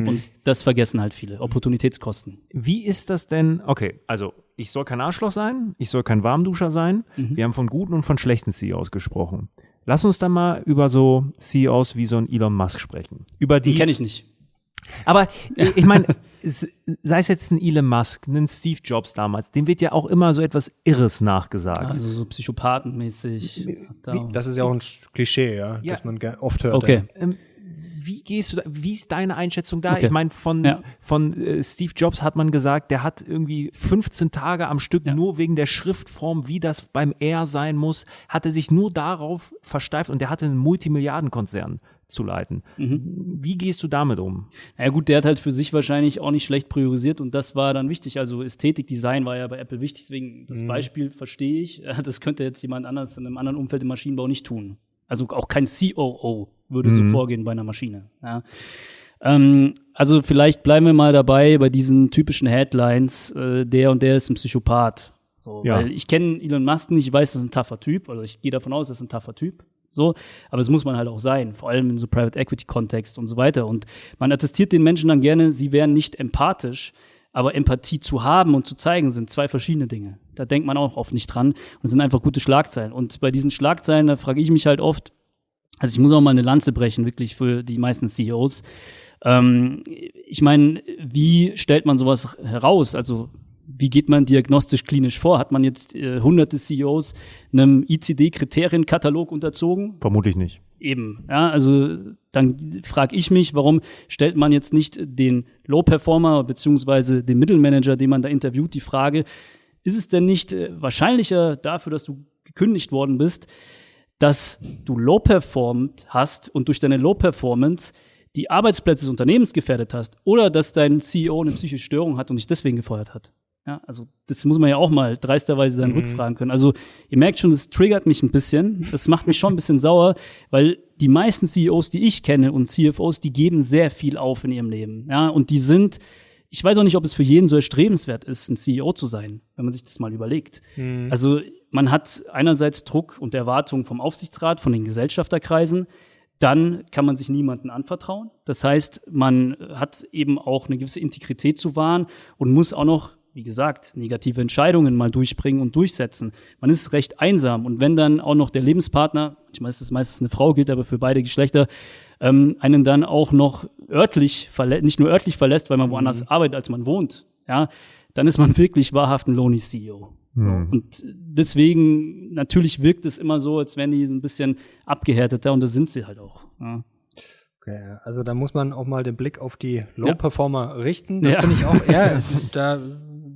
Und das vergessen halt viele. Opportunitätskosten. Wie ist das denn? Okay, also ich soll kein Arschloch sein, ich soll kein Warmduscher sein. Wir haben von guten und von schlechten CEOs gesprochen. Lass uns dann mal über so CEOs wie so ein Elon Musk sprechen. Über die. Die kenne ich nicht. Aber ich meine, sei es jetzt ein Elon Musk, ein Steve Jobs damals, dem wird ja auch immer so etwas Irres nachgesagt. Also so psychopathenmäßig. Da- Das ist ja auch ein Klischee, ja, Ja. das man oft hört. Okay. Ähm, wie gehst du da, wie ist deine Einschätzung da? Okay. Ich meine, von, Ja. von äh, Steve Jobs hat man gesagt, der hat irgendwie 15 Tage am Stück Ja. nur wegen der Schriftform, wie das beim R sein muss, hatte sich nur darauf versteift und der hatte einen Multimilliardenkonzern zu leiten. Mhm. Wie gehst du damit um? Ja gut, der hat halt für sich wahrscheinlich auch nicht schlecht priorisiert und das war dann wichtig. Also Ästhetik, Design war ja bei Apple wichtig, deswegen das Beispiel verstehe ich. Das könnte jetzt jemand anders in einem anderen Umfeld im Maschinenbau nicht tun. Also auch kein COO würde so vorgehen bei einer Maschine. Ja. Ähm, also vielleicht bleiben wir mal dabei bei diesen typischen Headlines, äh, der und der ist ein Psychopath. So, Ja. Weil ich kenne Elon Musk nicht, ich weiß, das ist ein taffer Typ, also ich gehe davon aus, das ist ein taffer Typ. So, aber es muss man halt auch sein, vor allem in so Private Equity Kontext und so weiter. Und man attestiert den Menschen dann gerne, sie wären nicht empathisch, aber Empathie zu haben und zu zeigen sind zwei verschiedene Dinge. Da denkt man auch oft nicht dran und sind einfach gute Schlagzeilen. Und bei diesen Schlagzeilen, da frage ich mich halt oft, also ich muss auch mal eine Lanze brechen, wirklich für die meisten CEOs. Ähm, ich meine, wie stellt man sowas heraus? Also wie geht man diagnostisch klinisch vor? Hat man jetzt äh, hunderte CEOs einem ICD-Kriterienkatalog unterzogen? Vermutlich nicht. Eben, ja, also dann frage ich mich, warum stellt man jetzt nicht den Low-Performer beziehungsweise den Mittelmanager, den man da interviewt, die Frage, ist es denn nicht äh, wahrscheinlicher dafür, dass du gekündigt worden bist, dass du low-performed hast und durch deine Low-Performance die Arbeitsplätze des Unternehmens gefährdet hast oder dass dein CEO eine psychische Störung hat und dich deswegen gefeuert hat? Ja, also das muss man ja auch mal dreisterweise dann rückfragen können. Also ihr merkt schon, das triggert mich ein bisschen. Das macht mich schon ein bisschen sauer, weil die meisten CEOs, die ich kenne und CFOs, die geben sehr viel auf in ihrem Leben. Ja, und die sind, ich weiß auch nicht, ob es für jeden so erstrebenswert ist, ein CEO zu sein, wenn man sich das mal überlegt. Also man hat einerseits Druck und Erwartungen vom Aufsichtsrat, von den Gesellschafterkreisen, dann kann man sich niemanden anvertrauen. Das heißt, man hat eben auch eine gewisse Integrität zu wahren und muss auch noch, wie gesagt, negative Entscheidungen mal durchbringen und durchsetzen. Man ist recht einsam und wenn dann auch noch der Lebenspartner, manchmal ist es meistens eine Frau, gilt aber für beide Geschlechter, ähm, einen dann auch noch örtlich nicht nur örtlich verlässt, weil man woanders arbeitet, als man wohnt, ja, dann ist man wirklich wahrhaft ein Lonely CEO. Und deswegen, natürlich wirkt es immer so, als wären die ein bisschen abgehärteter und das sind sie halt auch. Ja. Okay, also da muss man auch mal den Blick auf die Low-Performer richten. Das Ja. finde ich auch, ja, da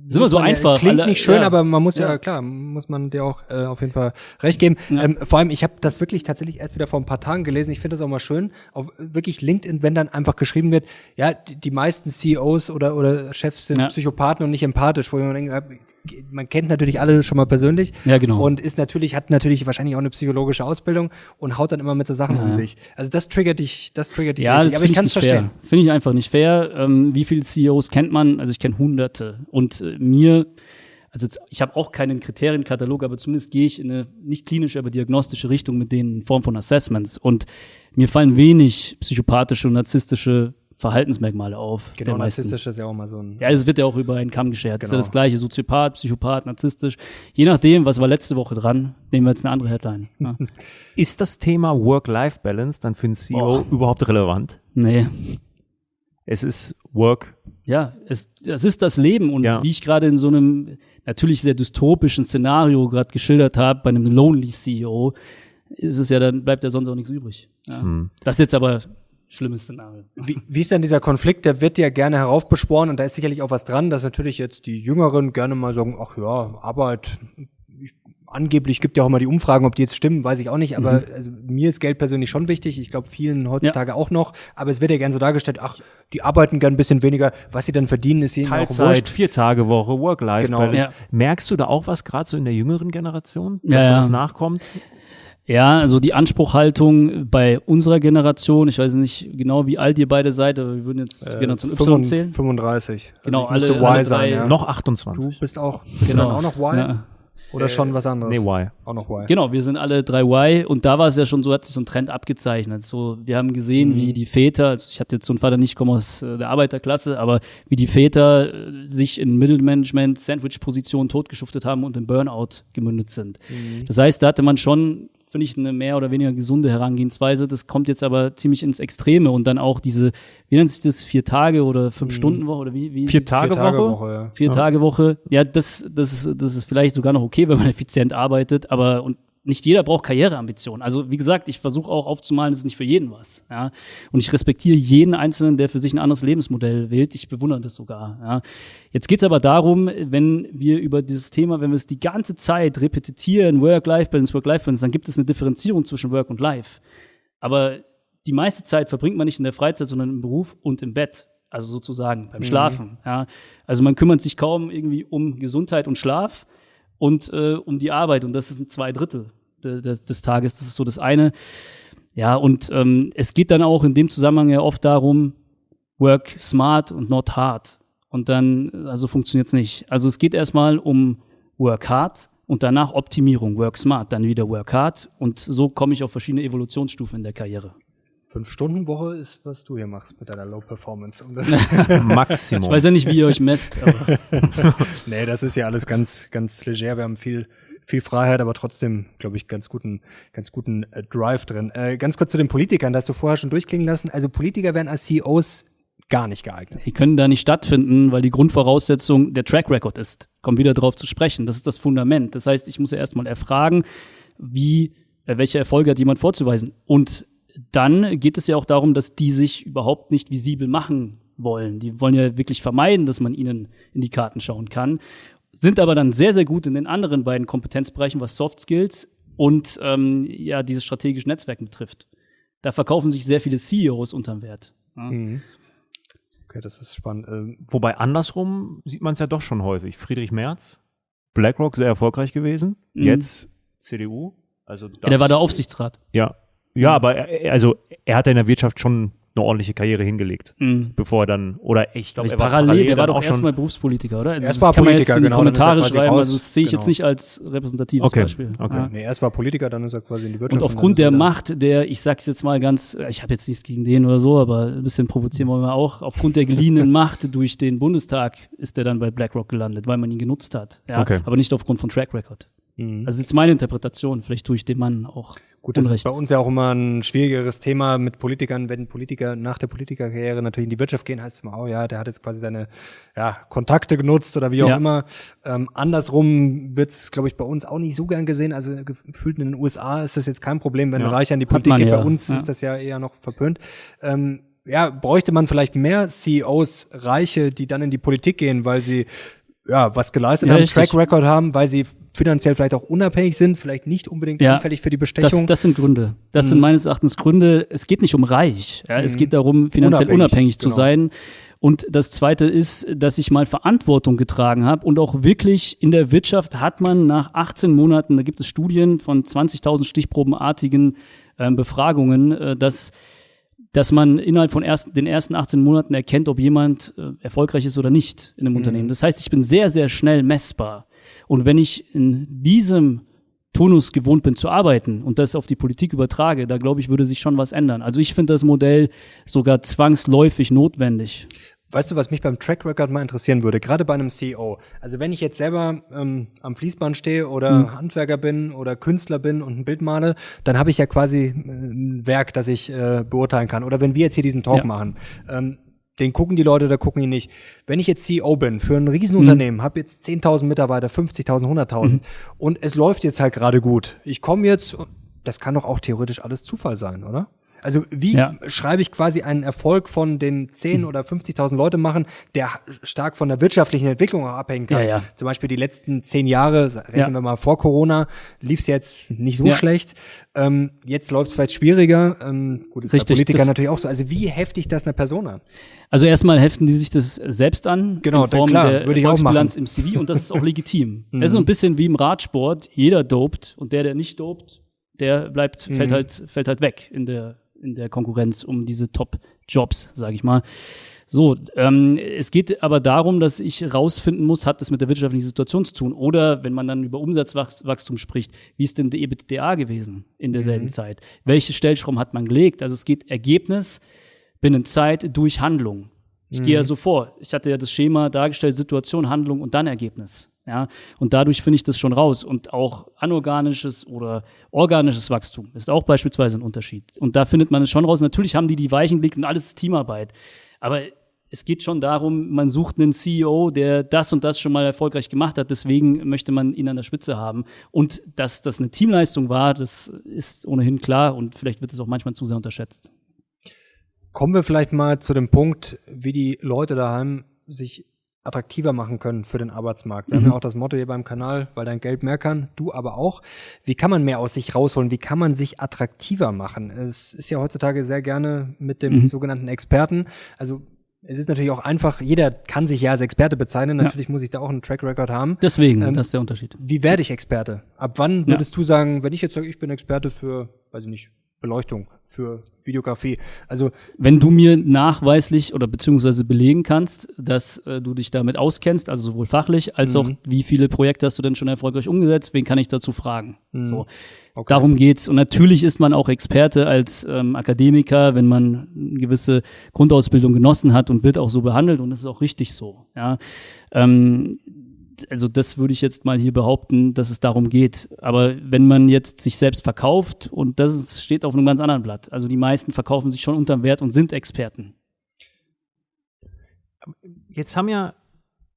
Ist immer so man einfach. Klingt Alle- nicht schön, ja. aber man muss ja, Ja. klar, muss man dir auch äh, auf jeden Fall recht geben. Ja. Ähm, vor allem, ich habe das wirklich tatsächlich erst wieder vor ein paar Tagen gelesen. Ich finde das auch mal schön, auf wirklich LinkedIn, wenn dann einfach geschrieben wird, ja, die, die meisten CEOs oder oder Chefs sind. Psychopathen und nicht empathisch, wo denke, ja, man kennt natürlich alle schon mal persönlich Ja, genau. und ist natürlich hat natürlich wahrscheinlich auch eine psychologische Ausbildung und haut dann immer mit so Sachen um Ja. sich. Also das triggert dich, das triggert dich Ja, richtig. das aber ich finde kann es verstehen. Finde ich einfach nicht fair. Ähm, wie viele CEOs kennt man? Also ich kenne hunderte. Und äh, mir also jetzt, ich habe auch keinen Kriterienkatalog, aber zumindest gehe ich in eine nicht klinische, aber diagnostische Richtung mit denen in Form von Assessments. Und mir fallen wenig psychopathische und narzisstische Verhaltensmerkmale auf. Genau, narzisstisch ist ja auch mal so ein. Ja, es wird ja auch über einen Kamm geschert. Das ist ja Genau. das gleiche, Soziopath, Psychopath, narzisstisch. Je nachdem, was war letzte Woche dran, nehmen wir jetzt eine andere Headline. Ja. Ist das Thema Work-Life-Balance dann für einen CEO überhaupt relevant? nee. Es ist Work. Ja, es, es ist das Leben und Ja. wie ich gerade in so einem natürlich sehr dystopischen Szenario gerade geschildert habe, bei einem Lonely CEO, ist es ja, dann bleibt ja sonst auch nichts übrig. Ja. Hm. Das ist jetzt aber schlimmes Szenario. Wie, wie ist denn dieser Konflikt? Der wird ja gerne heraufbeschworen und da ist sicherlich auch was dran, dass natürlich jetzt die Jüngeren gerne mal sagen, ach ja, Arbeit, ich, angeblich gibt ja auch immer die Umfragen, ob die jetzt stimmen, weiß ich auch nicht, aber also, mir ist Geld persönlich schon wichtig, ich glaube vielen heutzutage auch noch, aber es wird ja gern so dargestellt, ach, die arbeiten gern ein bisschen weniger, was sie dann verdienen, ist ihnen auch Teilzeit, wurscht. vier Tage Woche, Work-Life-Balance. Genau, ja. Merkst du da auch was gerade so in der jüngeren Generation, Ja, dass da ja. was nachkommt? Ja, also die Anspruchhaltung bei unserer Generation, ich weiß nicht genau, wie alt ihr beide seid, aber wir würden jetzt Generation Y zählen. 35. Genau, also müsste alle- alle Y sein, drei- ja. Noch Du 28. bist auch, bist Genau. du dann auch noch Y? Ja. Oder schon was anderes? Nee, why? Auch noch Y. Genau, wir sind alle drei Y und da war es ja schon so, hat sich so ein Trend abgezeichnet. So, wir haben gesehen, wie die Väter, also ich hatte jetzt so einen Vater nicht, ich komme aus äh, der Arbeiterklasse, aber wie die Väter äh, sich in Mittelmanagement, Sandwich-Positionen totgeschuftet haben und in Burnout gemündet sind. Das heißt, da hatte man schon, finde ich, eine mehr oder weniger gesunde Herangehensweise. Das kommt jetzt aber ziemlich ins Extreme und dann auch diese, wie nennt sich das, vier Tage oder fünf Stunden Woche oder wie? wie Vier Tage, Vier Tage Woche? Woche, ja. Vier Tage Woche, ja, das, das, ist- das ist vielleicht sogar noch okay, wenn man effizient arbeitet, aber und nicht jeder braucht Karriereambitionen. Also wie gesagt, ich versuche auch aufzumalen, das ist nicht für jeden was. Ja? Und ich respektiere jeden Einzelnen, der für sich ein anderes Lebensmodell wählt. Ich bewundere das sogar. Ja? Jetzt geht's aber darum, wenn wir über dieses Thema, wenn wir es die ganze Zeit repetitieren, Work-Life-Balance, Work-Life-Balance, dann gibt es eine Differenzierung zwischen Work und Life. Aber die meiste Zeit verbringt man nicht in der Freizeit, sondern im Beruf und im Bett. Also sozusagen beim Schlafen. Ja. Also man kümmert sich kaum irgendwie um Gesundheit und Schlaf und äh, um die Arbeit. Und das sind zwei Drittel de, de, des Tages. Das ist so das eine. Ja, und ähm, es geht dann auch in dem Zusammenhang ja oft darum, work smart und not hard. Und dann, also funktioniert's nicht. Also es geht erstmal um work hard und danach Optimierung, work smart, dann wieder work hard. Und so komme ich auf verschiedene Evolutionsstufen in der Karriere. Fünf-Stunden-Woche ist, was du hier machst mit deiner Low-Performance. Um das Maximum. Ich weiß ja nicht, wie ihr euch messt, aber nee, das ist ja alles ganz, ganz leger. Wir haben viel, viel Freiheit, aber trotzdem, glaube ich, ganz guten, ganz guten äh, Drive drin. Äh, ganz kurz zu den Politikern, das hast du vorher schon durchklingen lassen. Also Politiker werden als CEOs gar nicht geeignet. die können da nicht stattfinden, weil die Grundvoraussetzung der Track Record ist. Kommt wieder drauf zu sprechen. Das ist das Fundament. Das heißt, ich muss ja erstmal erfragen, wie, äh, welche Erfolge hat jemand vorzuweisen. Und dann geht es ja auch darum, dass die sich überhaupt nicht visibel machen wollen. Die wollen ja wirklich vermeiden, dass man ihnen in die Karten schauen kann, sind aber dann sehr, sehr gut in den anderen beiden Kompetenzbereichen, was Soft Skills und ähm, ja dieses strategische Netzwerk betrifft. Da verkaufen sich sehr viele CEOs unterm Wert. Ja. Okay, das ist spannend. Ähm, Wobei andersrum sieht man es ja doch schon häufig. Friedrich Merz, BlackRock sehr erfolgreich gewesen, Mhm. jetzt CDU. Also Ja, der war der Aufsichtsrat. Ja, ja, aber er, also er hat ja in der Wirtschaft schon eine ordentliche Karriere hingelegt, Mhm. bevor er dann oder ich glaube, er war parallel, der war doch erstmal Berufspolitiker, oder? Also Erst war kann man jetzt Politiker, in genau, dann ist er Kommentare quasi schreiben, raus. also das sehe ich jetzt Genau. nicht als repräsentatives Okay, Beispiel. okay. Ja. nee, erst war Politiker, dann ist er quasi in die Wirtschaft. Und aufgrund er der. Macht, der, ich sag's jetzt mal ganz, ich habe jetzt nichts gegen den oder so, aber ein bisschen provozieren wollen wir auch, aufgrund der geliehenen Macht durch den Bundestag ist er dann bei BlackRock gelandet, weil man ihn genutzt hat. Ja, Okay. Aber nicht aufgrund von Track Record. Also das ist jetzt meine Interpretation, vielleicht tue ich dem Mann auch Gut, das Unrecht. ist bei uns ja auch immer ein schwierigeres Thema mit Politikern. Wenn Politiker nach der Politikerkarriere natürlich in die Wirtschaft gehen, heißt es immer, oh ja, der hat jetzt quasi seine ja, Kontakte genutzt oder wie auch Ja. immer. Ähm, andersrum wird's, glaube ich, bei uns auch nicht so gern gesehen. Also gefühlt in den USA ist das jetzt kein Problem, wenn Ja. ein Reicher in die Politik man geht. Bei uns ist das ja eher noch verpönt. Ähm, ja, bräuchte man vielleicht mehr CEOs, Reiche, die dann in die Politik gehen, weil sie ja was geleistet Ja, haben, richtig. Track Record haben, weil sie finanziell vielleicht auch unabhängig sind, vielleicht nicht unbedingt Ja. anfällig für die Bestechung. Das, das sind Gründe. Das Mhm. sind meines Erachtens Gründe. Es geht nicht um reich. Ja, Es geht darum, finanziell Unabhängig, unabhängig, zu genau. sein. Und das Zweite ist, dass ich mal Verantwortung getragen habe und auch wirklich in der Wirtschaft hat man nach 18 Monaten, da gibt es Studien von 20.000 stichprobenartigen ähm, Befragungen, äh, dass dass man innerhalb von erst, den ersten 18 Monaten erkennt, ob jemand äh, erfolgreich ist oder nicht in einem Unternehmen. Das heißt, ich bin sehr, sehr schnell messbar. Und wenn ich in diesem Tonus gewohnt bin zu arbeiten und das auf die Politik übertrage, da glaube ich, würde sich schon was ändern. Also ich finde das Modell sogar zwangsläufig notwendig. Weißt du, was mich beim Track Record mal interessieren würde, gerade bei einem CEO? Also wenn ich jetzt selber ähm, am Fließband stehe oder mhm. Handwerker bin oder Künstler bin und ein Bild male, dann habe ich ja quasi äh, ein Werk, das ich äh, beurteilen kann. Oder wenn wir jetzt hier diesen Talk ja. machen, ähm, den gucken die Leute, da gucken die nicht. Wenn ich jetzt CEO bin für ein Riesenunternehmen, mhm. habe jetzt 10.000 Mitarbeiter, 50.000, 100.000 mhm. und es läuft jetzt halt gerade gut. Ich komme jetzt, das kann doch auch theoretisch alles Zufall sein, oder? Also wie ja. schreibe ich quasi einen Erfolg von den 10 oder 50.000 Leute machen, der stark von der wirtschaftlichen Entwicklung auch abhängen kann. Ja, ja. Zum Beispiel die letzten zehn Jahre, reden wir mal vor Corona, lief es jetzt nicht so schlecht. Ähm, jetzt läuft es vielleicht schwieriger. Ähm, gut, ist Richtig, bei Politikern natürlich auch so. Also wie heftig das eine Person an? Also erstmal heften die sich das selbst an. Genau, in Form klar, der würde ich auch machen. im CV und das ist auch legitim. mhm. Es ist so ein bisschen wie im Radsport. Jeder dopt und der, der nicht dopt, der bleibt, fällt mhm. halt, fällt halt weg in der in der Konkurrenz um diese Top-Jobs, sage ich mal. So, ähm, es geht aber darum, dass ich rausfinden muss, hat das mit der wirtschaftlichen Situation zu tun? Oder wenn man dann über Umsatzwachstum spricht, wie ist denn der EBITDA gewesen in derselben mhm. Zeit? Welche Stellschrauben hat man gelegt? Also es geht Ergebnis binnen Zeit durch Handlung. Ich mhm. gehe ja so vor. Ich hatte ja das Schema dargestellt, Situation, Handlung und dann Ergebnis. Ja, und dadurch finde ich das schon raus. Und auch anorganisches oder organisches Wachstum ist auch beispielsweise ein Unterschied. Und da findet man es schon raus. Natürlich haben die die Weichen gelegt und alles ist Teamarbeit. Aber es geht schon darum, man sucht einen CEO, der das und das schon mal erfolgreich gemacht hat. Deswegen möchte man ihn an der Spitze haben. Und dass das eine Teamleistung war, das ist ohnehin klar. Und vielleicht wird es auch manchmal zu sehr unterschätzt. Kommen wir vielleicht mal zu dem Punkt, wie die Leute daheim sich attraktiver machen können für den Arbeitsmarkt. Wir mhm. haben ja auch das Motto hier beim Kanal, weil dein Geld mehr kann, du aber auch. Wie kann man mehr aus sich rausholen? Wie kann man sich attraktiver machen? Es ist ja heutzutage sehr gerne mit dem mhm. sogenannten Experten. Also es ist natürlich auch einfach, jeder kann sich ja als Experte bezeichnen, natürlich ja. muss ich da auch einen Track Record haben. Deswegen, ähm, das ist der Unterschied. Wie werde ich Experte? Ab wann würdest ja. du sagen, wenn ich jetzt sage, ich bin Experte für, weiß ich nicht, Beleuchtung, für Videografie. Also wenn du mir nachweislich oder beziehungsweise belegen kannst, dass äh, du dich damit auskennst, also sowohl fachlich als mhm. auch wie viele Projekte hast du denn schon erfolgreich umgesetzt, wen kann ich dazu fragen? Mhm. So. Okay. Darum geht's. Und natürlich ist man auch Experte als ähm, Akademiker, wenn man eine gewisse Grundausbildung genossen hat und wird auch so behandelt und das ist auch richtig so. Ja. Ähm, also das würde ich jetzt mal hier behaupten, dass es darum geht. Aber wenn man jetzt sich selbst verkauft, und das ist, steht auf einem ganz anderen Blatt. Also die meisten verkaufen sich schon unterm Wert und sind Experten. Jetzt haben ja,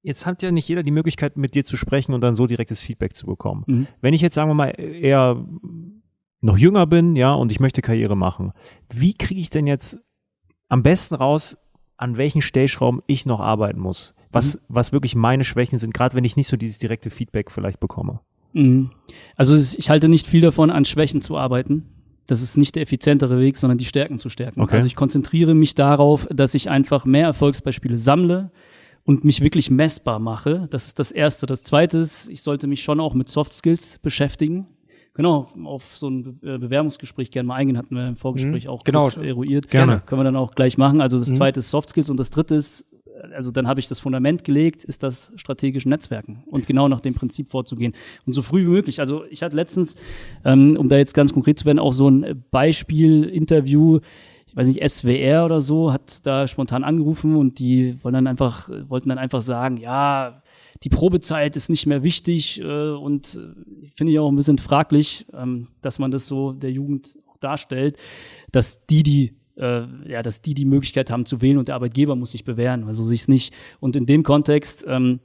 jetzt hat ja nicht jeder die Möglichkeit, mit dir zu sprechen und dann so direktes Feedback zu bekommen. Mhm. Wenn ich jetzt, sagen wir mal, eher noch jünger bin, ja, und ich möchte Karriere machen, wie kriege ich denn jetzt am besten raus, an welchen Stellschrauben ich noch arbeiten muss. Was, mhm. was wirklich meine Schwächen sind, gerade wenn ich nicht so dieses direkte Feedback vielleicht bekomme. Mhm. Also ich halte nicht viel davon, an Schwächen zu arbeiten. Das ist nicht der effizientere Weg, sondern die Stärken zu stärken. Okay. Also ich konzentriere mich darauf, dass ich einfach mehr Erfolgsbeispiele sammle und mich wirklich messbar mache. Das ist das Erste. Das Zweite ist, ich sollte mich schon auch mit Soft Skills beschäftigen. Genau, auf so ein Be äh, Bewerbungsgespräch gerne mal eingehen, hatten wir im Vorgespräch mhm. auch genau. eruiert. Gerne. Können wir dann auch gleich machen. Also das mhm. zweite ist Soft Skills und das dritte ist, also dann habe ich das Fundament gelegt, ist das strategische Netzwerken und genau nach dem Prinzip vorzugehen und so früh wie möglich. Also ich hatte letztens, ähm, um da jetzt ganz konkret zu werden, auch so ein Beispiel-Interview, ich weiß nicht, SWR oder so, hat da spontan angerufen und die wollen dann einfach, wollten dann einfach sagen, ja, die Probezeit ist nicht mehr wichtig äh, und äh, finde ich auch ein bisschen fraglich, ähm, dass man das so der Jugend auch darstellt, dass die die äh, ja, dass die die Möglichkeit haben zu wählen und der Arbeitgeber muss sich bewähren, also sich nicht. Und in dem Kontext ähm,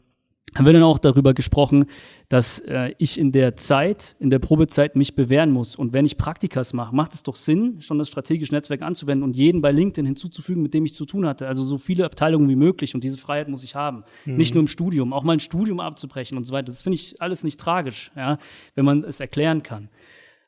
haben wir dann auch darüber gesprochen, dass äh, ich in der Zeit, in der Probezeit mich bewähren muss. Und wenn ich Praktikas mache, macht es doch Sinn, schon das strategische Netzwerk anzuwenden und jeden bei LinkedIn hinzuzufügen, mit dem ich zu tun hatte. Also so viele Abteilungen wie möglich. Und diese Freiheit muss ich haben. Mhm. Nicht nur im Studium, auch mal ein Studium abzubrechen und so weiter. Das finde ich alles nicht tragisch, ja, wenn man es erklären kann.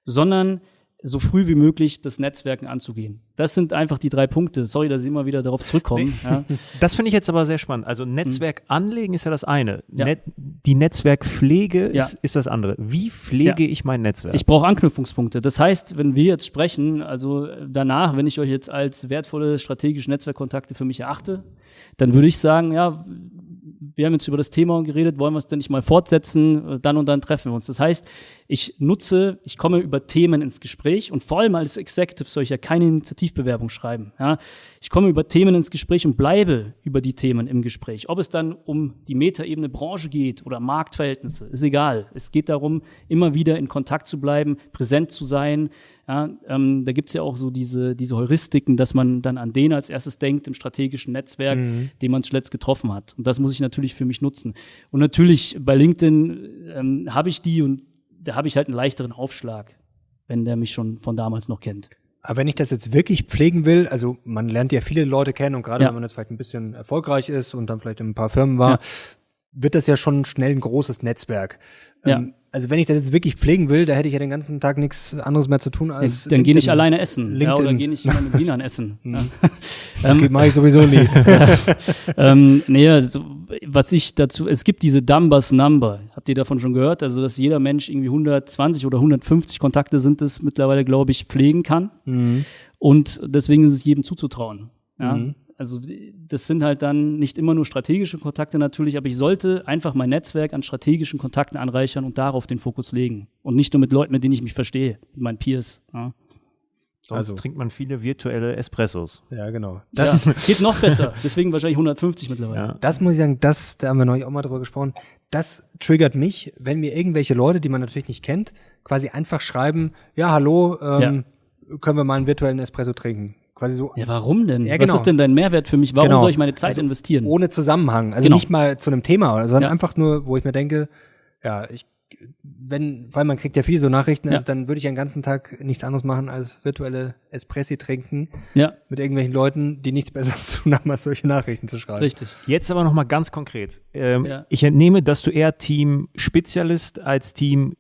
Sondern so früh wie möglich das Netzwerken anzugehen. Das sind einfach die drei Punkte. Sorry, dass ich immer wieder darauf zurückkomme. Nee. Ja. Das finde ich jetzt aber sehr spannend. Also Netzwerk mhm. anlegen ist ja das eine. Ja. Net die Netzwerkpflege ja. ist, ist das andere. Wie pflege ich mein Netzwerk? Ich brauche Anknüpfungspunkte. Das heißt, wenn wir jetzt sprechen, also danach, wenn ich euch jetzt als wertvolle strategische Netzwerkkontakte für mich erachte, dann würde ich sagen, ja, wir haben jetzt über das Thema geredet, wollen wir es denn nicht mal fortsetzen, dann und dann treffen wir uns. Das heißt, ich nutze, ich komme über Themen ins Gespräch und vor allem als Executive soll ich ja keine Initiativbewerbung schreiben. Ja? Ich komme über Themen ins Gespräch und bleibe über die Themen im Gespräch. Ob es dann um die Metaebene Branche geht oder Marktverhältnisse, ist egal. Es geht darum, immer wieder in Kontakt zu bleiben, präsent zu sein, ja, ähm, da gibt's ja auch so diese, diese Heuristiken, dass man dann an den als erstes denkt im strategischen Netzwerk, mhm. den man zuletzt getroffen hat. Und das muss ich natürlich für mich nutzen. Und natürlich bei LinkedIn ähm, habe ich die und da habe ich halt einen leichteren Aufschlag, wenn der mich schon von damals noch kennt. Aber wenn ich das jetzt wirklich pflegen will, also man lernt ja viele Leute kennen und gerade ja. wenn man jetzt vielleicht ein bisschen erfolgreich ist und dann vielleicht in ein paar Firmen war, ja. wird das ja schon schnell ein großes Netzwerk. Ähm, also wenn ich das jetzt wirklich pflegen will, da hätte ich ja den ganzen Tag nichts anderes mehr zu tun als. Dann, dann gehe ich alleine essen. LinkedIn. Ja, oder gehe ich mit Sinan essen. ja. ähm, okay, mache ich sowieso nie. ähm, nee, also, was ich dazu, es gibt diese Dumbers Number. Habt ihr davon schon gehört? Also, dass jeder Mensch irgendwie 120 oder 150 Kontakte sind es mittlerweile, glaube ich, pflegen kann. Mhm. Und deswegen ist es jedem zuzutrauen. Ja. Mhm also das sind halt dann nicht immer nur strategische Kontakte natürlich, aber ich sollte einfach mein Netzwerk an strategischen Kontakten anreichern und darauf den Fokus legen. Und nicht nur mit Leuten, mit denen ich mich verstehe, mit meinen Peers. Ja. Sonst also trinkt man viele virtuelle Espressos. Ja, genau. Das ja, geht noch besser. Deswegen wahrscheinlich 150 mittlerweile. Ja. Das muss ich sagen, das, da haben wir neulich auch mal drüber gesprochen. Das triggert mich, wenn mir irgendwelche Leute, die man natürlich nicht kennt, quasi einfach schreiben, ja, hallo, ähm, ja. können wir mal einen virtuellen Espresso trinken? Quasi so. Ja, warum denn? Ja, genau. Was ist denn dein Mehrwert für mich? Warum genau. soll ich meine Zeit also investieren? Ohne Zusammenhang. Also genau. nicht mal zu einem Thema, sondern ja. einfach nur, wo ich mir denke, ja, ich, wenn, weil man kriegt ja viele so Nachrichten, also ja. dann würde ich den ganzen Tag nichts anderes machen als virtuelle Espressi trinken. Ja. Mit irgendwelchen Leuten, die nichts besser zu tun haben, als solche Nachrichten zu schreiben. Richtig. Jetzt aber nochmal ganz konkret. Ähm, ja. Ich entnehme, dass du eher Team Spezialist als Team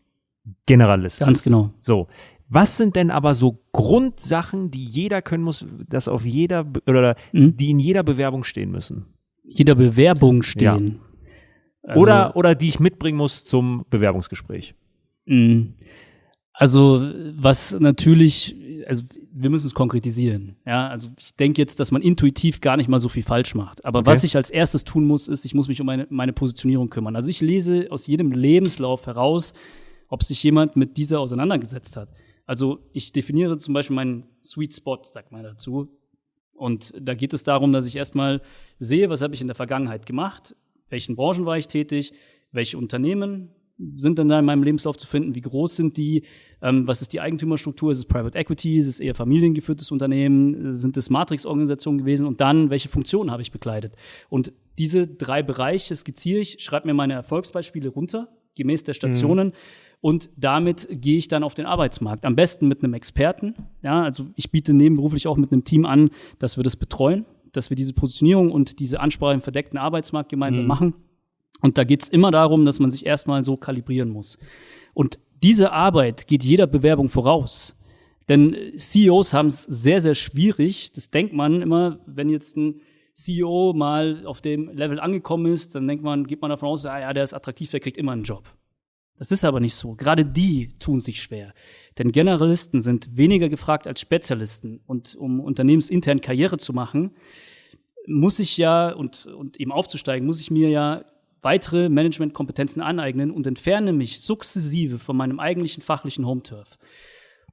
Generalist Ganz bist. genau. So. Was sind denn aber so Grundsachen, die jeder können muss, das auf jeder oder mhm. die in jeder Bewerbung stehen müssen? Jeder Bewerbung stehen. Ja. Also, oder oder die ich mitbringen muss zum Bewerbungsgespräch. Mhm. Also was natürlich, also wir müssen es konkretisieren. Ja, also ich denke jetzt, dass man intuitiv gar nicht mal so viel falsch macht. Aber okay. was ich als erstes tun muss, ist, ich muss mich um meine, meine Positionierung kümmern. Also ich lese aus jedem Lebenslauf heraus, ob sich jemand mit dieser auseinandergesetzt hat. Also ich definiere zum Beispiel meinen Sweet Spot, sagt man dazu. Und da geht es darum, dass ich erstmal sehe, was habe ich in der Vergangenheit gemacht, welchen Branchen war ich tätig, welche Unternehmen sind denn da in meinem Lebenslauf zu finden, wie groß sind die, ähm, was ist die Eigentümerstruktur, ist es Private Equity, ist es eher familiengeführtes Unternehmen, sind es Matrix-Organisationen gewesen und dann, welche Funktionen habe ich bekleidet. Und diese drei Bereiche skizziere ich, schreibe mir meine Erfolgsbeispiele runter, gemäß der Stationen. Mhm und damit gehe ich dann auf den Arbeitsmarkt. Am besten mit einem Experten. Ja, also ich biete nebenberuflich auch mit einem Team an, dass wir das betreuen, dass wir diese Positionierung und diese Ansprache im verdeckten Arbeitsmarkt gemeinsam mhm. machen. Und da geht es immer darum, dass man sich erstmal so kalibrieren muss. Und diese Arbeit geht jeder Bewerbung voraus. Denn CEOs haben es sehr, sehr schwierig. Das denkt man immer, wenn jetzt ein CEO mal auf dem Level angekommen ist, dann denkt man, geht man davon aus, ah ja, der ist attraktiv, der kriegt immer einen Job. Das ist aber nicht so. Gerade die tun sich schwer. Denn Generalisten sind weniger gefragt als Spezialisten. Und um unternehmensintern Karriere zu machen, muss ich ja, und, und eben aufzusteigen, muss ich mir ja weitere Managementkompetenzen aneignen und entferne mich sukzessive von meinem eigentlichen fachlichen Home-Turf.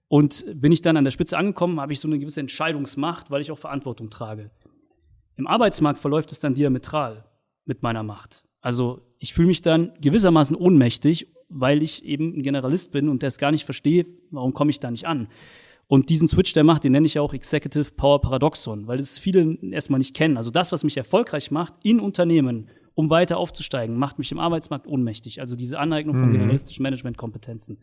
Und bin ich dann an der Spitze angekommen, habe ich so eine gewisse Entscheidungsmacht, weil ich auch Verantwortung trage. Im Arbeitsmarkt verläuft es dann diametral mit meiner Macht. Also ich fühle mich dann gewissermaßen ohnmächtig weil ich eben ein Generalist bin und das gar nicht verstehe, warum komme ich da nicht an. Und diesen Switch, der macht, den nenne ich ja auch Executive Power Paradoxon, weil es viele erstmal nicht kennen. Also das, was mich erfolgreich macht in Unternehmen, um weiter aufzusteigen, macht mich im Arbeitsmarkt ohnmächtig. Also diese Aneignung von mhm. generalistischen Managementkompetenzen.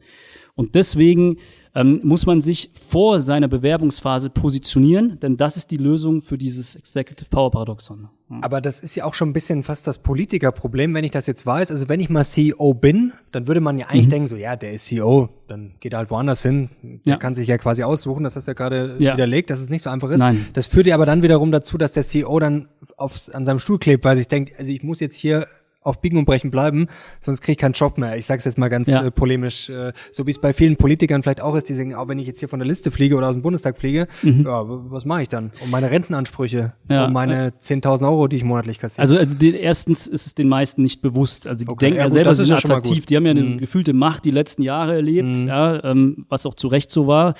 Und deswegen ähm, muss man sich vor seiner Bewerbungsphase positionieren, denn das ist die Lösung für dieses Executive Power Paradoxon. Aber das ist ja auch schon ein bisschen fast das Politikerproblem, wenn ich das jetzt weiß. Also wenn ich mal CEO bin, dann würde man ja eigentlich mhm. denken, so ja, der ist CEO, dann geht er halt woanders hin. Der ja. kann sich ja quasi aussuchen, das hast du ja gerade ja. widerlegt, dass es nicht so einfach ist. Nein. Das führt ja aber dann wiederum dazu, dass der CEO dann auf, an seinem Stuhl klebt, weil sich denkt, also ich muss jetzt hier auf Biegen und Brechen bleiben, sonst kriege ich keinen Job mehr. Ich sage es jetzt mal ganz Ja. äh, polemisch, äh, so wie es bei vielen Politikern vielleicht auch ist, die sagen, auch wenn ich jetzt hier von der Liste fliege oder aus dem Bundestag fliege, ja, w- was mache ich dann? Um meine Rentenansprüche, Mhm. Ja. um meine 10.000 Euro, die ich monatlich kassiere. Also, also die, erstens ist es den meisten nicht bewusst. Also die Okay, denken ja ja, gut, selber, sie ist sind ja attraktiv. Die haben ja eine Mhm. gefühlte Macht die letzten Jahre erlebt, ja, ähm, was auch zu Recht so war.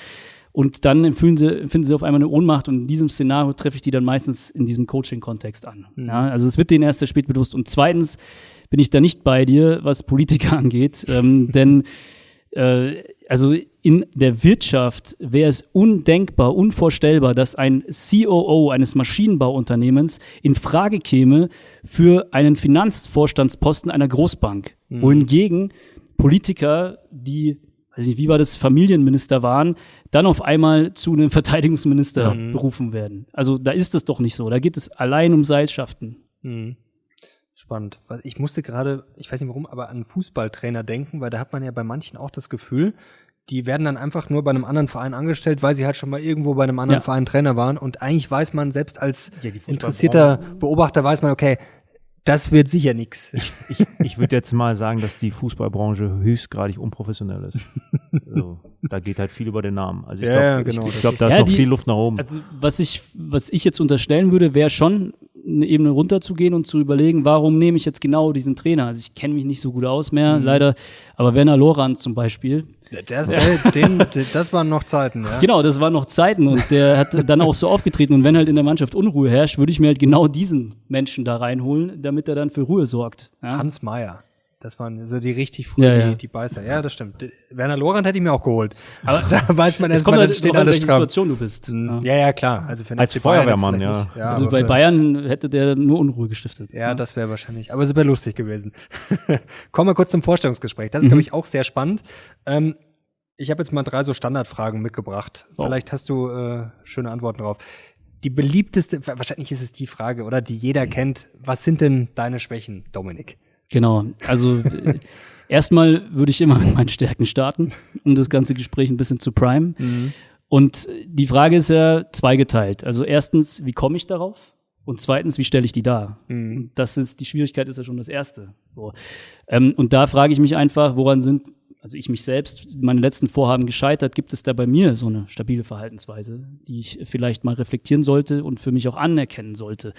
Und dann empfinden sie, empfinden sie auf einmal eine Ohnmacht und in diesem Szenario treffe ich die dann meistens in diesem Coaching-Kontext an. Mhm. Ja, also es wird denen erst sehr spät bewusst. Und zweitens bin ich da nicht bei dir, was Politiker angeht, ähm, denn äh, also in der Wirtschaft wäre es undenkbar, unvorstellbar, dass ein COO eines Maschinenbauunternehmens in Frage käme für einen Finanzvorstandsposten einer Großbank. Wohingegen Politiker, die, weiß nicht, wie war das, Familienminister waren, dann auf einmal zu einem Verteidigungsminister berufen werden. Also da ist es doch nicht so. Da geht es allein um Seilschaften. Mhm. Spannend. Ich musste gerade, ich weiß nicht warum, aber an Fußballtrainer denken, weil da hat man ja bei manchen auch das Gefühl, die werden dann einfach nur bei einem anderen Verein angestellt, weil sie halt schon mal irgendwo bei einem anderen Ja. Verein Trainer waren. Und eigentlich weiß man, selbst als Ja, interessierter Beobachter weiß man, okay, das wird sicher nix. Ich, ich würde jetzt mal sagen, dass die Fußballbranche höchstgradig unprofessionell ist. Also, da geht halt viel über den Namen. Also ich Ja, glaube, ja, genau, ich, ich das glaub, ist- da ist Ja, noch die- viel Luft nach oben. Also was ich, was ich jetzt unterstellen würde, wäre schon eine Ebene runterzugehen und zu überlegen, warum nehme ich jetzt genau diesen Trainer? Also ich kenne mich nicht so gut aus mehr, Mhm. leider. Aber Werner Lorand zum Beispiel, Der, der, den, den, das waren noch Zeiten, ja. genau, das waren noch Zeiten und der hat dann auch so aufgetreten. Und wenn halt in der Mannschaft Unruhe herrscht, würde ich mir halt genau diesen Menschen da reinholen, damit er dann für Ruhe sorgt. Ja? Hans Meyer. Das waren so die richtig früh, Ja, ja. Die, die Beißer. Ja, das stimmt. Werner Lorand hätte ich mir auch geholt. Aber da weiß man Es erst kommt mal, dann halt steht alles stramm. Situation du bist. Ja. Ja, ja, klar. Also für Als Feuerwehrmann, ja. ja. Also bei Bayern hätte der nur Unruhe gestiftet. Ja, das wäre wahrscheinlich. Aber es wäre lustig gewesen. Kommen wir kurz zum Vorstellungsgespräch. Das ist, glaube ich, auch sehr spannend. Ähm, ich habe jetzt mal drei so Standardfragen mitgebracht. Wow. Vielleicht hast du äh, schöne Antworten drauf. Die beliebteste, wahrscheinlich ist es die Frage, oder die jeder kennt. Was sind denn deine Schwächen, Dominik? Genau. Also erstmal würde ich immer mit meinen Stärken starten, um das ganze Gespräch ein bisschen zu prime. Und die Frage ist ja zweigeteilt. Also erstens, wie komme ich darauf? Und zweitens, wie stelle ich die dar? Und Das ist, die Schwierigkeit ist ja schon das Erste. So. Ähm, und da frage ich mich einfach, woran sind, also ich mich selbst, meine letzten Vorhaben gescheitert, gibt es da bei mir so eine stabile Verhaltensweise, die ich vielleicht mal reflektieren sollte und für mich auch anerkennen sollte?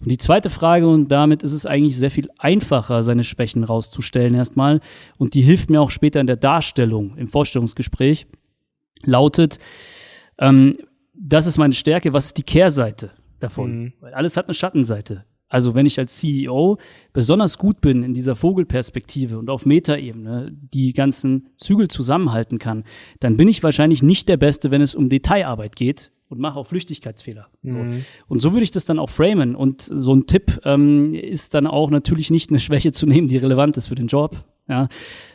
Und die zweite Frage, und damit ist es eigentlich sehr viel einfacher, seine Schwächen rauszustellen erstmal, und die hilft mir auch später in der Darstellung, im Vorstellungsgespräch, lautet, ähm, das ist meine Stärke, was ist die Kehrseite davon? Weil alles hat eine Schattenseite. Also wenn ich als CEO besonders gut bin in dieser Vogelperspektive und auf Metaebene die ganzen Zügel zusammenhalten kann, dann bin ich wahrscheinlich nicht der Beste, wenn es um Detailarbeit geht und mache auch Flüchtigkeitsfehler. So. Und so würde ich das dann auch framen. Und so ein Tipp ähm, ist dann auch natürlich nicht eine Schwäche zu nehmen, die relevant ist für den Job, ja,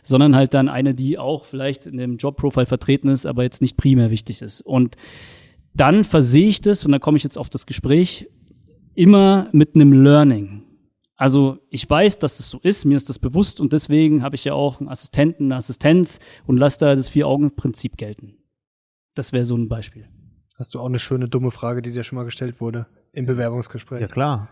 sondern halt dann eine, die auch vielleicht in dem Jobprofile vertreten ist, aber jetzt nicht primär wichtig ist. Und dann versehe ich das, und da komme ich jetzt auf das Gespräch, immer mit einem Learning. Also ich weiß, dass das so ist, mir ist das bewusst und deswegen habe ich ja auch einen Assistenten, eine Assistenz und lasse da das Vier-Augen-Prinzip gelten. Das wäre so ein Beispiel. Hast du auch eine schöne dumme Frage, die dir schon mal gestellt wurde im Bewerbungsgespräch? Ja, klar.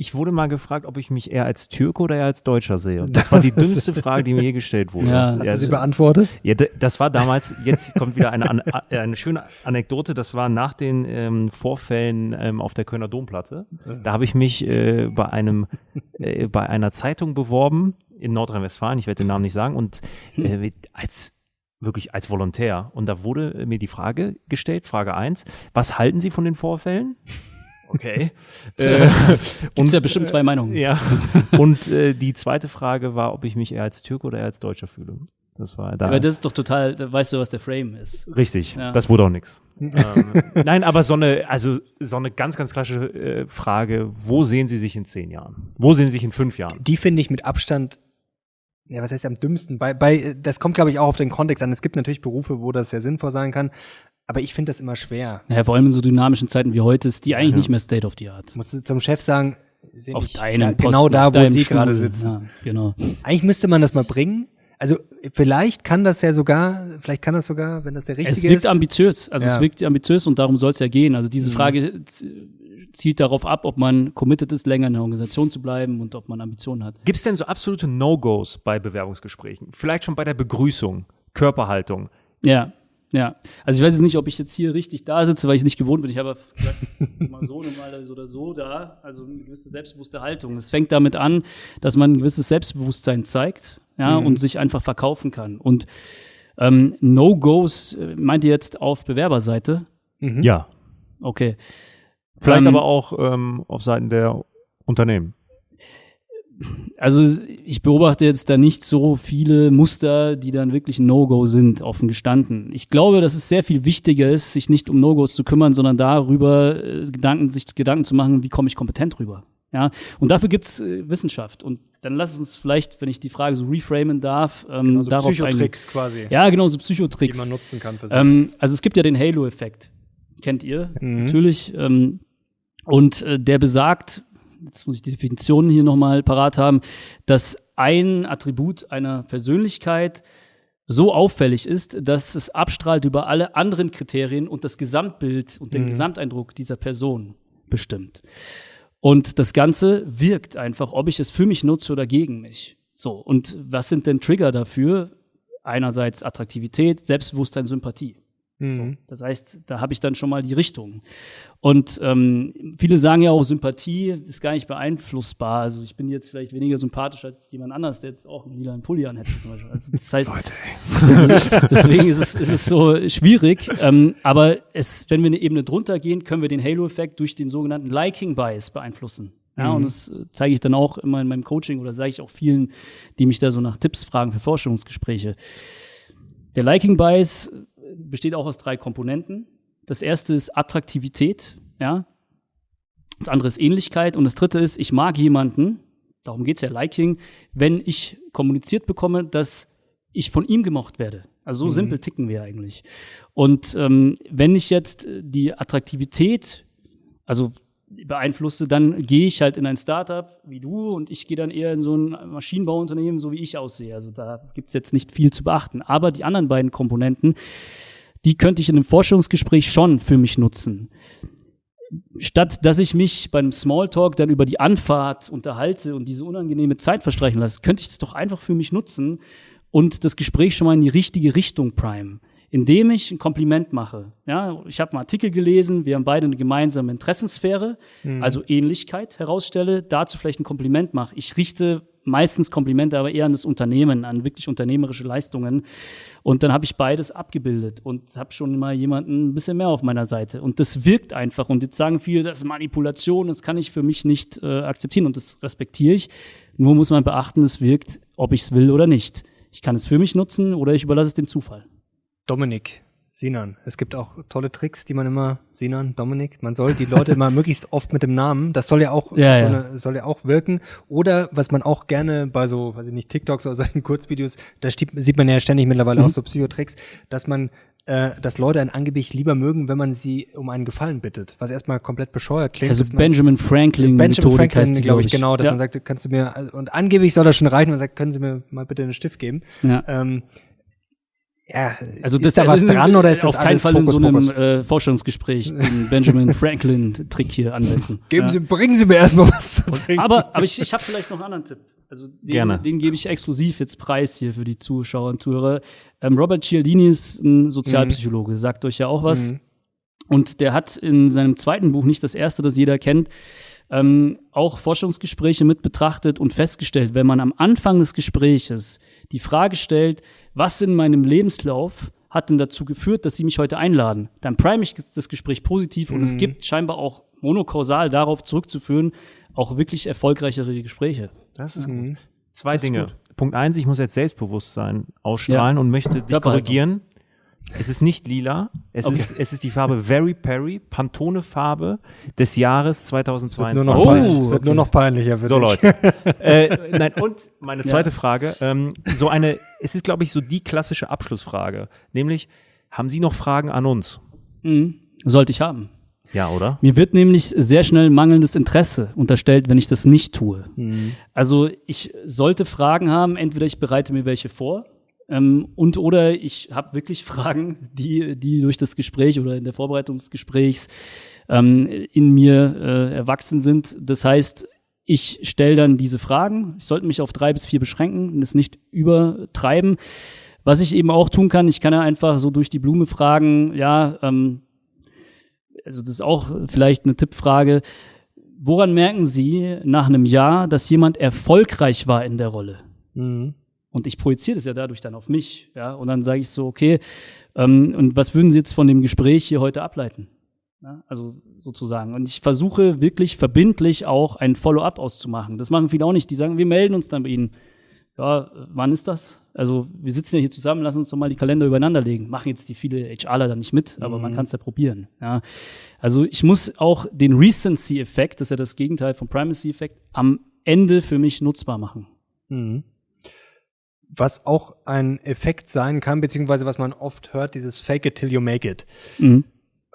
Ich wurde mal gefragt, ob ich mich eher als Türke oder eher als Deutscher sehe. Und das war die Das dümmste Frage, die mir je gestellt wurde. Ja. Hast Hast du sie also- beantwortet? Ja, das war damals, jetzt kommt wieder eine, eine schöne Anekdote, das war nach den ähm, Vorfällen ähm, auf der Kölner Domplatte. Da habe ich mich äh, bei einem äh, bei einer Zeitung beworben in Nordrhein-Westfalen, ich werde den Namen nicht sagen, und äh, als wirklich als Volontär. Und da wurde mir die Frage gestellt, Frage eins: was halten Sie von den Vorfällen? Okay. äh, Gibt's ja bestimmt zwei Meinungen. ja. Und äh, die zweite Frage war, ob ich mich eher als Türke oder eher als Deutscher fühle. Das war da. Aber das ist doch total, da weißt du, was der Frame ist. Richtig, Ja. das wurde auch nix. ähm, nein, aber so eine, also so eine ganz, ganz klassische äh, Frage, wo sehen Sie sich in zehn Jahren? Wo sehen Sie sich in fünf Jahren? Die finde ich mit Abstand, ja, was heißt am dümmsten? Bei, bei, das kommt, glaube ich, auch auf den Kontext an. Es gibt natürlich Berufe, wo das sehr sinnvoll sein kann, aber ich finde das immer schwer. Naja, vor allem in so dynamischen Zeiten wie heute ist die eigentlich nicht mehr State of the Art. Musst du zum Chef sagen, sind Auf deinem da, Posten, genau da, auf wo Sie Stuhl. gerade sitzen. Ja, genau. Eigentlich müsste man das mal bringen. Also vielleicht kann das ja sogar, vielleicht kann das sogar, wenn das der Es richtige wirkt ist. ambitiös, also Ja. Mhm. es wirkt ambitiös und darum soll es ja gehen. Also diese Frage z- zielt darauf ab, ob man committed ist, länger in der Organisation zu bleiben und ob man Ambitionen hat. Gibt es denn so absolute No-Gos bei Bewerbungsgesprächen? Vielleicht schon bei der Begrüßung, Körperhaltung. Ja, ja. Also ich weiß jetzt nicht, ob ich jetzt hier richtig da sitze, weil ich es nicht gewohnt bin. Ich habe gesagt, mal so, mal so oder so da. Also eine gewisse selbstbewusste Haltung. Es fängt damit an, dass man ein gewisses Selbstbewusstsein zeigt, ja, mhm. und sich einfach verkaufen kann. Und ähm, No-Gos äh, meint ihr jetzt auf Bewerberseite? Mhm. Ja. Okay. Vielleicht ähm, aber auch ähm, auf Seiten der Unternehmen. Also ich beobachte jetzt da nicht so viele Muster, die dann wirklich No-Go sind, offen gestanden. Ich glaube, dass es sehr viel wichtiger ist, sich nicht um No-Gos zu kümmern, sondern darüber äh, Gedanken, sich Gedanken zu machen, wie komme ich kompetent rüber. Ja, und dafür gibt's äh, Wissenschaft. Und dann lass uns vielleicht, wenn ich die Frage so reframen darf, ähm, genau, so darauf Psychotricks quasi. Ja, genau, so Psychotricks. Die man nutzen kann für sich. Ähm, also es gibt ja den Halo-Effekt. Kennt ihr? Mhm. Natürlich. Ähm, und äh, der besagt, jetzt muss ich die Definition hier nochmal parat haben, dass ein Attribut einer Persönlichkeit so auffällig ist, dass es abstrahlt über alle anderen Kriterien und das Gesamtbild und den mhm. Gesamteindruck dieser Person bestimmt. Und das Ganze wirkt einfach, ob ich es für mich nutze oder gegen mich. So, und was sind denn Trigger dafür? Einerseits Attraktivität, Selbstbewusstsein, Sympathie. Mhm. So, das heißt, da habe ich dann schon mal die Richtung. Und ähm, viele sagen ja auch, Sympathie ist gar nicht beeinflussbar. Also ich bin jetzt vielleicht weniger sympathisch als jemand anders, der jetzt auch einen lilanen Pulli anhätte zum Beispiel. Also das heißt, Leute, deswegen ist es, ist es so schwierig. Ähm, aber es, wenn wir eine Ebene drunter gehen, können wir den Halo-Effekt durch den sogenannten Liking-Bias beeinflussen. Ja, mhm. und das äh, zeige ich dann auch immer in meinem Coaching oder sage ich auch vielen, die mich da so nach Tipps fragen für Vorstellungsgespräche. Der Liking Bias besteht auch aus drei Komponenten. Das erste ist Attraktivität, ja. Das andere ist Ähnlichkeit und das dritte ist, ich mag jemanden, darum geht's ja Liking, wenn ich kommuniziert bekomme, dass ich von ihm gemocht werde. Also so mhm. simpel ticken wir eigentlich. Und ähm, wenn ich jetzt die Attraktivität, also beeinflusste, dann gehe ich halt in ein Startup wie du und ich gehe dann eher in so ein Maschinenbauunternehmen, so wie ich aussehe. Also da gibt's jetzt nicht viel zu beachten. Aber die anderen beiden Komponenten, die könnte ich in einem Forschungsgespräch schon für mich nutzen. Statt dass ich mich beim Smalltalk dann über die Anfahrt unterhalte und diese unangenehme Zeit verstreichen lasse, könnte ich das doch einfach für mich nutzen und das Gespräch schon mal in die richtige Richtung prime indem ich ein Kompliment mache. Ja, ich habe einen Artikel gelesen, wir haben beide eine gemeinsame Interessensphäre, mhm. also Ähnlichkeit herausstelle, dazu vielleicht ein Kompliment mache. Ich richte meistens Komplimente aber eher an das Unternehmen, an wirklich unternehmerische Leistungen. Und dann habe ich beides abgebildet und habe schon mal jemanden ein bisschen mehr auf meiner Seite. Und das wirkt einfach. Und jetzt sagen viele, das ist Manipulation, das kann ich für mich nicht äh, akzeptieren und das respektiere ich. Nur muss man beachten, es wirkt, ob ich es will oder nicht. Ich kann es für mich nutzen oder ich überlasse es dem Zufall. Dominik, Sinan. Es gibt auch tolle Tricks, die man immer, Sinan, Dominik, man soll die Leute immer möglichst oft mit dem Namen, das soll ja auch, ja, soll, ja. soll ja auch wirken. Oder was man auch gerne bei so, weiß ich nicht, TikToks oder solchen Kurzvideos, da sieht man ja ständig mittlerweile mhm. auch so Psychotricks, dass man äh, dass Leute einen angeblich lieber mögen, wenn man sie um einen Gefallen bittet, was erstmal komplett bescheuert klingt. Also Benjamin Franklin, Benjamin Methodik Franklin, glaube ich, genau, dass ja. man sagt, kannst du mir und angeblich soll das schon reichen, man sagt, können Sie mir mal bitte einen Stift geben. Ja. Ähm, ja, also ist da was dran oder ist das auf keinen Fall in so einem äh, Vorstellungsgespräch den Benjamin Franklin Trick hier anwenden. Geben ja. Sie, bringen Sie mir erstmal was zu trinken. Aber, aber ich, ich habe vielleicht noch einen anderen Tipp. Also den, Gerne. den gebe ich exklusiv jetzt preis hier für die Zuschauer und Zuhörer. Ähm, Robert Cialdini ist ein Sozialpsychologe, mhm. sagt euch ja auch was. Mhm. Und der hat in seinem zweiten Buch, nicht das erste, das jeder kennt, ähm, auch Forschungsgespräche mit betrachtet und festgestellt, wenn man am Anfang des Gespräches die Frage stellt, was in meinem Lebenslauf hat denn dazu geführt, dass Sie mich heute einladen? Dann prime ich das Gespräch positiv mhm. und es mhm. gibt scheinbar auch monokausal darauf zurückzuführen, auch wirklich erfolgreichere Gespräche. Das ist mhm. gut. Zwei das Dinge. Punkt eins, ich muss jetzt Selbstbewusstsein ausstrahlen ja. und möchte dich korrigieren. Es ist nicht lila. Es okay. ist, es ist die Farbe Very Perry, Pantone-Farbe des Jahres 2022. Es wird nur noch, oh, es wird okay. nur noch peinlicher. So Leute. äh, nein, und meine zweite ja. Frage. Ähm, so eine, es ist glaube ich so die klassische Abschlussfrage. Nämlich, haben Sie noch Fragen an uns? Mhm. Sollte ich haben. Ja, oder? Mir wird nämlich sehr schnell mangelndes Interesse unterstellt, wenn ich das nicht tue. Mhm. Also ich sollte Fragen haben, entweder ich bereite mir welche vor ähm, und oder ich habe wirklich Fragen, die, die durch das Gespräch oder in der Vorbereitung des Gesprächs ähm, in mir äh, erwachsen sind. Das heißt, ich stelle dann diese Fragen. Ich sollte mich auf drei bis vier beschränken und es nicht übertreiben. Was ich eben auch tun kann, ich kann ja einfach so durch die Blume fragen, ja, ähm, also das ist auch vielleicht eine Tippfrage. Woran merken Sie nach einem Jahr, dass jemand erfolgreich war in der Rolle? Mhm. Und ich projiziere das ja dadurch dann auf mich, ja. Und dann sage ich so, okay, ähm, und was würden Sie jetzt von dem Gespräch hier heute ableiten? Ja, also sozusagen. Und ich versuche wirklich verbindlich auch ein Follow-up auszumachen. Das machen viele auch nicht. Die sagen, wir melden uns dann bei Ihnen. Ja, wann ist das? Also wir sitzen ja hier zusammen, lassen uns doch mal die Kalender übereinander legen. Machen jetzt die viele HRler da nicht mit, aber Mhm. man kann es ja probieren. Ja. Also ich muss auch den Recency-Effekt, das ist ja das Gegenteil vom Primacy-Effekt, am Ende für mich nutzbar machen. Mhm. Was auch ein Effekt sein kann, beziehungsweise was man oft hört, dieses Fake it till you make it. Mhm.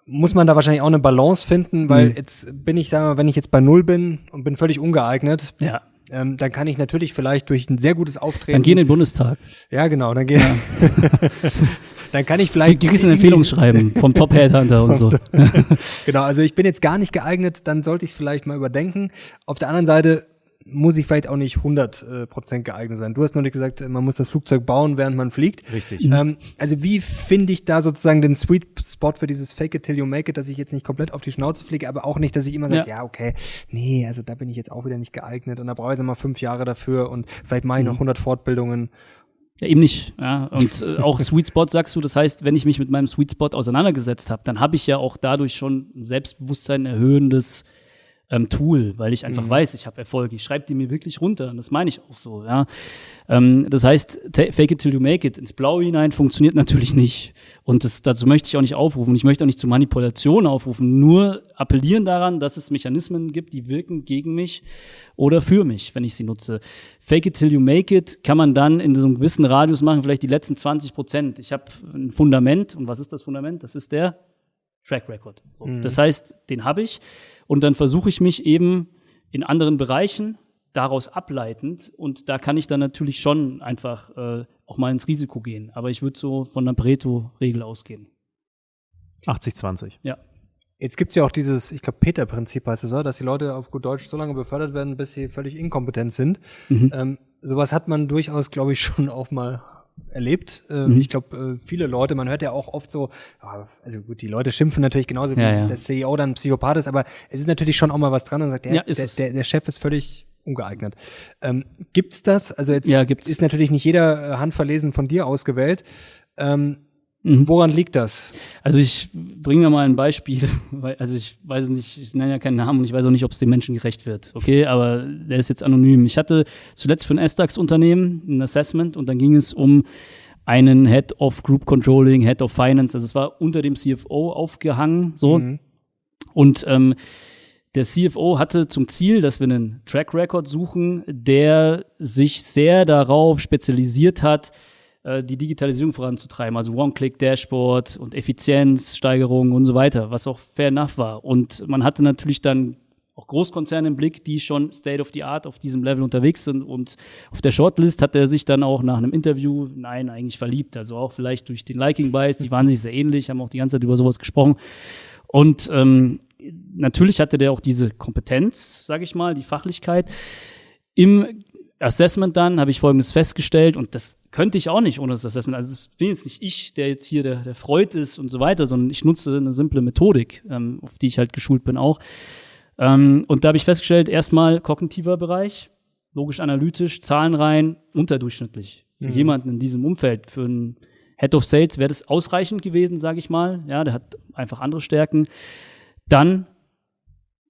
Muss man da wahrscheinlich auch eine Balance finden, weil Mhm. jetzt bin ich, sagen wir mal, wenn ich jetzt bei Null bin und bin völlig ungeeignet, Ja. ähm, dann kann ich natürlich vielleicht durch ein sehr gutes Auftreten. Dann geh in den Bundestag. ja, genau, dann gehen. dann kann ich vielleicht. die kriegst ein irgendwie- Empfehlungsschreiben vom Top-Headhunter und so. Genau, also ich bin jetzt gar nicht geeignet, dann sollte ich es vielleicht mal überdenken. Auf der anderen Seite muss ich vielleicht auch nicht 100 äh, Prozent geeignet sein. Du hast neulich gesagt, man muss das Flugzeug bauen, während man fliegt. Richtig. Ähm, also wie finde ich da sozusagen den Sweet Spot für dieses Fake it till you make it, dass ich jetzt nicht komplett auf die Schnauze fliege, aber auch nicht, dass ich immer sage, ja. Ja. okay, nee, also da bin ich jetzt auch wieder nicht geeignet und da brauche ich jetzt mal fünf Jahre dafür und vielleicht mache ich Mhm. noch 100 Fortbildungen. Ja, eben nicht. Ja. Und äh, auch Sweet Spot sagst du, das heißt, wenn ich mich mit meinem Sweet Spot auseinandergesetzt habe, dann habe ich ja auch dadurch schon ein Selbstbewusstsein erhöhendes ähm, Tool, weil ich einfach weiß, ich habe Erfolg. Ich schreibe die mir wirklich runter und das meine ich auch so. Ja. Ähm, das heißt, fake it till you make it ins Blaue hinein funktioniert natürlich nicht. Und das, dazu möchte ich auch nicht aufrufen. Ich möchte auch nicht zu Manipulation aufrufen, nur appellieren daran, dass es Mechanismen gibt, die wirken gegen mich oder für mich, wenn ich sie nutze. Fake it till you make it kann man dann in so einem gewissen Radius machen, vielleicht die letzten 20 Prozent. Ich habe ein Fundament. Und was ist das Fundament? Das ist der Track Record. So. Das heißt, den habe ich. Und dann versuche ich mich eben in anderen Bereichen daraus ableitend. Und da kann ich dann natürlich schon einfach äh, auch mal ins Risiko gehen. Aber ich würde so von der Pareto-Regel ausgehen. 80-20. Ja. Jetzt gibt's ja auch dieses, ich glaube, Peter-Prinzip heißt es so, dass die Leute auf gut Deutsch so lange befördert werden, bis sie völlig inkompetent sind. Mhm. Ähm, sowas hat man durchaus, glaube ich, schon auch mal erlebt. Ähm, Mhm. Ich glaube, äh, viele Leute, man hört ja auch oft so, also gut, die Leute schimpfen natürlich genauso, wie Ja, ja. der CEO dann Psychopath ist, aber es ist natürlich schon auch mal was dran und sagt, der, Ja, der, der, der Chef ist völlig ungeeignet. Ähm, gibt's das? Also jetzt Ja, gibt's. ist natürlich nicht jeder äh, handverlesen von dir ausgewählt. Ähm, Mhm. woran liegt das? Also ich bringe mal ein Beispiel, weil, also ich weiß nicht, ich nenne ja keinen Namen und ich weiß auch nicht, ob es dem Menschen gerecht wird. Okay, aber der ist jetzt anonym. Ich hatte zuletzt für ein S-DAX-Unternehmen ein Assessment und dann ging es um einen Head of Group Controlling, Head of Finance. Also es war unter dem CFO aufgehangen, so. Mhm. Und ähm, der CFO hatte zum Ziel, dass wir einen Track Record suchen, der sich sehr darauf spezialisiert hat, äh, die Digitalisierung voranzutreiben, also One-Click-Dashboard und Effizienzsteigerung und so weiter, was auch fair enough war. Und man hatte natürlich dann auch Großkonzerne im Blick, die schon State of the Art auf diesem Level unterwegs sind. Und auf der Shortlist hat er sich dann auch nach einem Interview, nein, eigentlich verliebt. Also auch vielleicht durch den Liking-Bias, die waren sich sehr ähnlich, haben auch die ganze Zeit über sowas gesprochen. Und ähm, natürlich hatte der auch diese Kompetenz, sage ich mal, die Fachlichkeit. Im Assessment dann habe ich Folgendes festgestellt und das könnte ich auch nicht ohne das Assessment. Also es bin jetzt nicht ich, der jetzt hier der, der Freud ist und so weiter, sondern ich nutze eine simple Methodik, ähm, auf die ich halt geschult bin auch. Ähm, und da habe ich festgestellt, erstmal kognitiver Bereich, logisch-analytisch, Zahlen rein, unterdurchschnittlich. Für Mhm. jemanden in diesem Umfeld, für einen Head of Sales wäre das ausreichend gewesen, sage ich mal. Ja, der hat einfach andere Stärken. Dann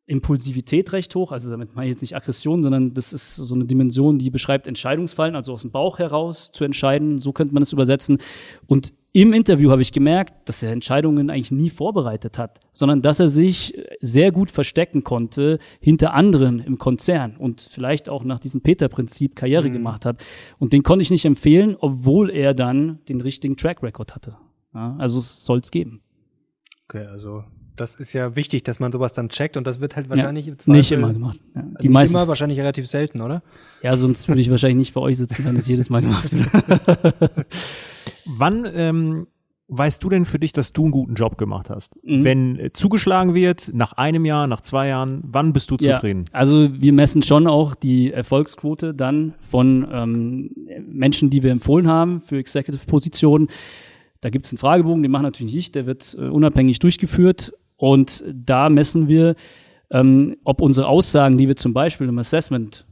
Impulsivität recht hoch, also damit meine ich jetzt nicht Aggression, sondern das ist so eine Dimension, die beschreibt Entscheidungsfallen, also aus dem Bauch heraus zu entscheiden, so könnte man es übersetzen. Und im Interview habe ich gemerkt, dass er Entscheidungen eigentlich nie vorbereitet hat, sondern dass er sich sehr gut verstecken konnte hinter anderen im Konzern und vielleicht auch nach diesem Peter-Prinzip Karriere gemacht hat. Und den konnte ich nicht empfehlen, obwohl er dann den richtigen Track Record hatte. Ja, also es soll es geben. Okay, also das ist ja wichtig, dass man sowas dann checkt und das wird halt wahrscheinlich im Zweifel Nicht immer gemacht. Ja. Also Die nicht meisten, immer, wahrscheinlich relativ selten, oder? ja, sonst würde ich wahrscheinlich nicht bei euch sitzen, wenn das jedes Mal gemacht wird. Wann ähm, weißt du denn für dich, dass du einen guten Job gemacht hast? Mhm. Wenn äh, zugeschlagen wird, nach einem Jahr, nach zwei Jahren, wann bist du zufrieden? Ja, also wir messen schon auch die Erfolgsquote dann von ähm, Menschen, die wir empfohlen haben für Executive-Positionen. Da gibt es einen Fragebogen, den machen natürlich nicht, der wird äh, unabhängig durchgeführt und da messen wir, ähm, ob unsere Aussagen, die wir zum Beispiel im Assessment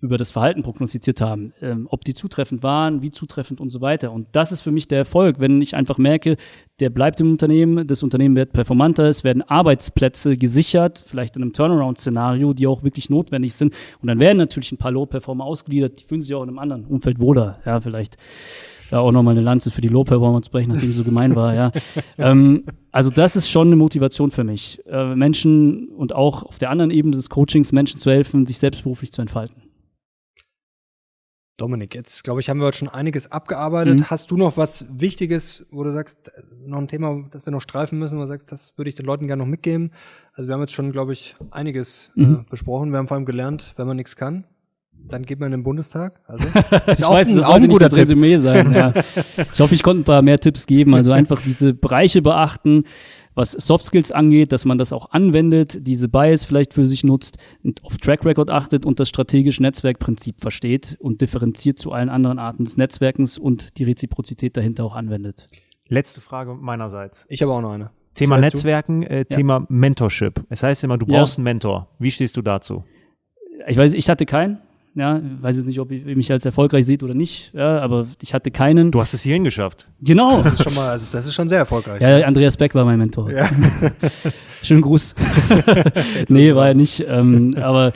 über das Verhalten prognostiziert haben, ähm, ob die zutreffend waren, wie zutreffend und so weiter. Und das ist für mich der Erfolg, wenn ich einfach merke, der bleibt im Unternehmen, das Unternehmen wird performanter, es werden Arbeitsplätze gesichert, vielleicht in einem Turnaround-Szenario, die auch wirklich notwendig sind. Und dann werden natürlich ein paar Low-Performer ausgegliedert, die fühlen sich auch in einem anderen Umfeld wohler. Ja, vielleicht da auch nochmal eine Lanze für die Low-Performer zu brechen, nachdem sie so gemein war, ja. ähm, also das ist schon eine Motivation für mich, äh, Menschen und auch auf der anderen Ebene des Coachings Menschen zu helfen, sich selbstberuflich zu entfalten. Dominik, jetzt glaube ich, haben wir heute schon einiges abgearbeitet. Mhm. Hast du noch was Wichtiges, wo du sagst, äh, noch ein Thema, das wir noch streifen müssen, wo du sagst, das würde ich den Leuten gerne noch mitgeben? Also wir haben jetzt schon, glaube ich, einiges Mhm. äh, besprochen. Wir haben vor allem gelernt, wenn man nichts kann, dann geht man in den Bundestag. Also Ich weiß, das sollte nicht das Resümee sein. Ja. Ich hoffe, ich konnte ein paar mehr Tipps geben. Also einfach diese Bereiche beachten, was Soft Skills angeht, dass man das auch anwendet, diese Bias vielleicht für sich nutzt und auf Track Record achtet und das strategische Netzwerkprinzip versteht und differenziert zu allen anderen Arten des Netzwerkens und die Reziprozität dahinter auch anwendet. Letzte Frage meinerseits. Ich habe auch noch eine. Thema Das heißt, Netzwerken, äh, Thema Mentorship. Es heißt immer, du Ja. brauchst einen Mentor. Wie stehst du dazu? Ich weiß, ich hatte keinen. Ja, weiß jetzt nicht, ob ihr mich als erfolgreich seht oder nicht, ja, aber ich hatte keinen. Du hast es hierhin geschafft. Genau. Das ist schon mal, also das ist schon sehr erfolgreich. Ja, Andreas Beck war mein Mentor. Ja. Schönen Gruß. nee, war er nicht. Ähm, aber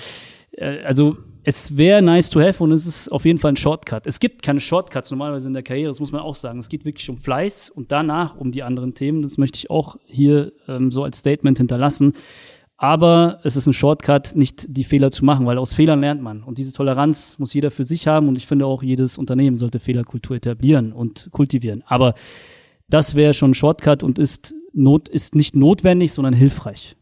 äh, also es wäre nice to have und es ist auf jeden Fall ein Shortcut. Es gibt keine Shortcuts normalerweise in der Karriere, das muss man auch sagen. Es geht wirklich um Fleiß und danach um die anderen Themen. Das möchte ich auch hier ähm, so als Statement hinterlassen. Aber es ist ein Shortcut, nicht die Fehler zu machen, weil aus Fehlern lernt man. Und diese Toleranz muss jeder für sich haben. Und ich finde auch, jedes Unternehmen sollte Fehlerkultur etablieren und kultivieren. Aber das wäre schon ein Shortcut und ist, not, ist nicht notwendig, sondern hilfreich.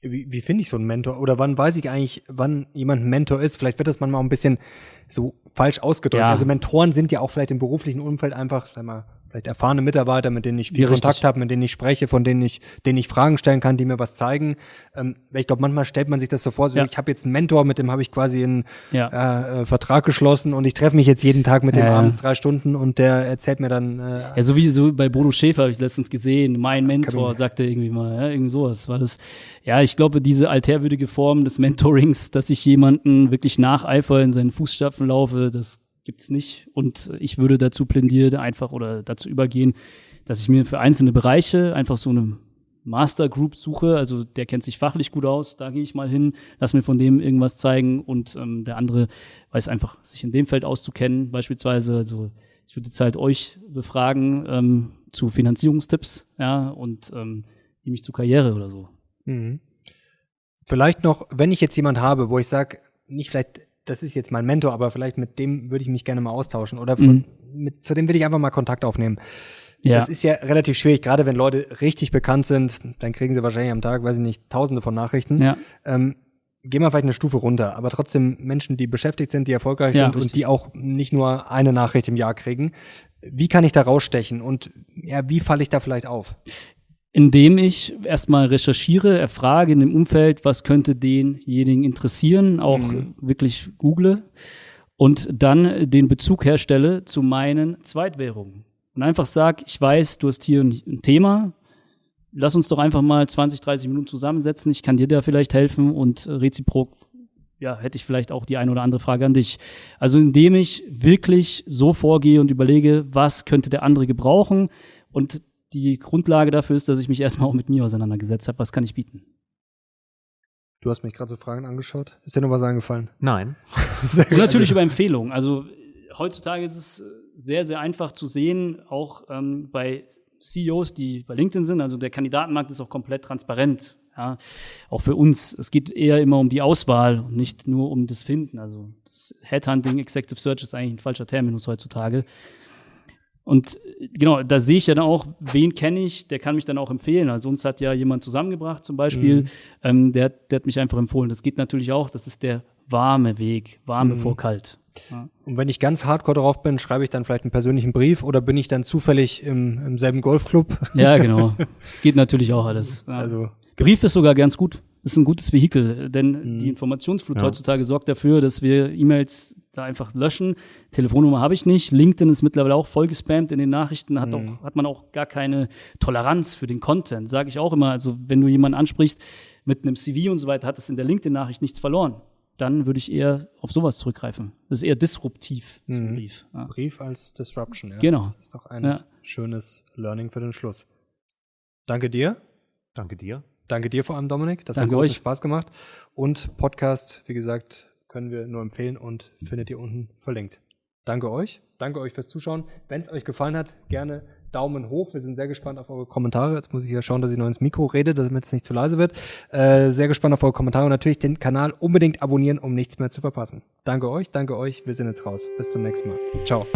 Wie, wie finde ich so einen Mentor? Oder wann weiß ich eigentlich, wann jemand ein Mentor ist? Vielleicht wird das manchmal auch ein bisschen so falsch ausgedrückt. Ja. Also Mentoren sind ja auch vielleicht im beruflichen Umfeld einfach, sag mal, vielleicht erfahrene Mitarbeiter, mit denen ich viel Ja. Kontakt habe, mit denen ich spreche, von denen ich, denen ich Fragen stellen kann, die mir was zeigen. Ähm, ich glaube, manchmal stellt man sich das so vor, so Ja. ich habe jetzt einen Mentor, mit dem habe ich quasi einen Ja. äh, äh, Vertrag geschlossen und ich treffe mich jetzt jeden Tag mit dem ja. abends drei Stunden und der erzählt mir dann äh, Ja, so wie so bei Bodo Schäfer habe ich letztens gesehen, mein Mentor, sagte irgendwie mal, ja, irgend sowas war das. Ja, ich glaube, diese altherwürdige Form des Mentorings, dass ich jemanden wirklich nacheifer in seinen Fußstapfen laufe, das gibt's nicht. Und ich würde dazu plädieren, einfach oder dazu übergehen, dass ich mir für einzelne Bereiche einfach so eine Master Group suche, also der kennt sich fachlich gut aus, da gehe ich mal hin, lass mir von dem irgendwas zeigen und ähm, der andere weiß einfach, sich in dem Feld auszukennen, beispielsweise, also ich würde jetzt halt euch befragen ähm, zu Finanzierungstipps, ja, und ähm, nämlich zu Karriere oder so. Mhm. Vielleicht noch, wenn ich jetzt jemand habe, wo ich sage, nicht vielleicht, das ist jetzt mein Mentor, aber vielleicht mit dem würde ich mich gerne mal austauschen oder von, mit, zu dem will ich einfach mal Kontakt aufnehmen. Ja, Das ist ja relativ schwierig, gerade wenn Leute richtig bekannt sind, dann kriegen sie wahrscheinlich am Tag, weiß ich nicht, tausende von Nachrichten. ja, Ähm, gehen wir vielleicht eine Stufe runter, aber trotzdem Menschen, die beschäftigt sind, die erfolgreich Ja, sind und richtig. die auch nicht nur eine Nachricht im Jahr kriegen. Wie kann ich da rausstechen und ja, wie falle ich da vielleicht auf? Indem ich erstmal recherchiere, erfrage in dem Umfeld, was könnte denjenigen interessieren, auch Mhm. wirklich google und dann den Bezug herstelle zu meinen Zweitwährungen. Und einfach sag, ich weiß, du hast hier ein, Thema, lass uns doch einfach mal 20, 30 Minuten zusammensetzen, ich kann dir da vielleicht helfen und reziprok ja, hätte ich vielleicht auch die eine oder andere Frage an dich. Also indem ich wirklich so vorgehe und überlege, was könnte der andere gebrauchen und die Grundlage dafür ist, dass ich mich erstmal auch mit mir auseinandergesetzt habe, was kann ich bieten. Du hast mich gerade so Fragen angeschaut. Ist dir noch was eingefallen? Nein. Sehr gut. Und natürlich über Empfehlungen. Also äh, heutzutage ist es äh, sehr, sehr einfach zu sehen, auch ähm, bei CEOs, die bei LinkedIn sind. Also der Kandidatenmarkt ist auch komplett transparent. Ja, auch für uns. Es geht eher immer um die Auswahl und nicht nur um das Finden. Also das Headhunting, Executive Search ist eigentlich ein falscher Terminus heutzutage. Und genau, da sehe ich ja dann auch, wen kenne ich, der kann mich dann auch empfehlen. Also uns hat ja jemand zusammengebracht zum Beispiel, Mhm. ähm, der, hat- der hat mich einfach empfohlen. Das geht natürlich auch, das ist der warme Weg, warme Mhm. vor kalt. Und wenn ich ganz hardcore drauf bin, schreibe ich dann vielleicht einen persönlichen Brief oder bin ich dann zufällig im, im selben Golfclub? Ja, genau. Es geht natürlich auch alles. Ja. Also Brief ist sogar ganz gut. Ist ein gutes Vehikel, denn Mhm. die Informationsflut Ja. heutzutage sorgt dafür, dass wir E-Mails da einfach löschen. Telefonnummer habe ich nicht. LinkedIn ist mittlerweile auch voll gespammt in den Nachrichten. Hat, Mhm. auch, hat man auch gar keine Toleranz für den Content. Sage ich auch immer. Also wenn du jemanden ansprichst mit einem CV und so weiter, hat es in der LinkedIn-Nachricht nichts verloren. Dann würde ich eher auf sowas zurückgreifen. Das ist eher disruptiv, so ein Mhm. Brief. Ja. Brief als Disruption. Ja. Genau. Das ist doch ein Ja. schönes Learning für den Schluss. Danke dir. Danke dir. Danke dir vor allem, Dominik. Das Danke hat großen euch. Spaß gemacht. Und Podcast, wie gesagt, können wir nur empfehlen und findet ihr unten verlinkt. Danke euch. Danke euch fürs Zuschauen. Wenn es euch gefallen hat, gerne Daumen hoch. Wir sind sehr gespannt auf eure Kommentare. Jetzt muss ich ja schauen, dass ich noch ins Mikro rede, damit es nicht zu leise wird. Äh, sehr gespannt auf eure Kommentare und natürlich den Kanal unbedingt abonnieren, um nichts mehr zu verpassen. Danke euch, danke euch. Wir sind jetzt raus. Bis zum nächsten Mal. Ciao.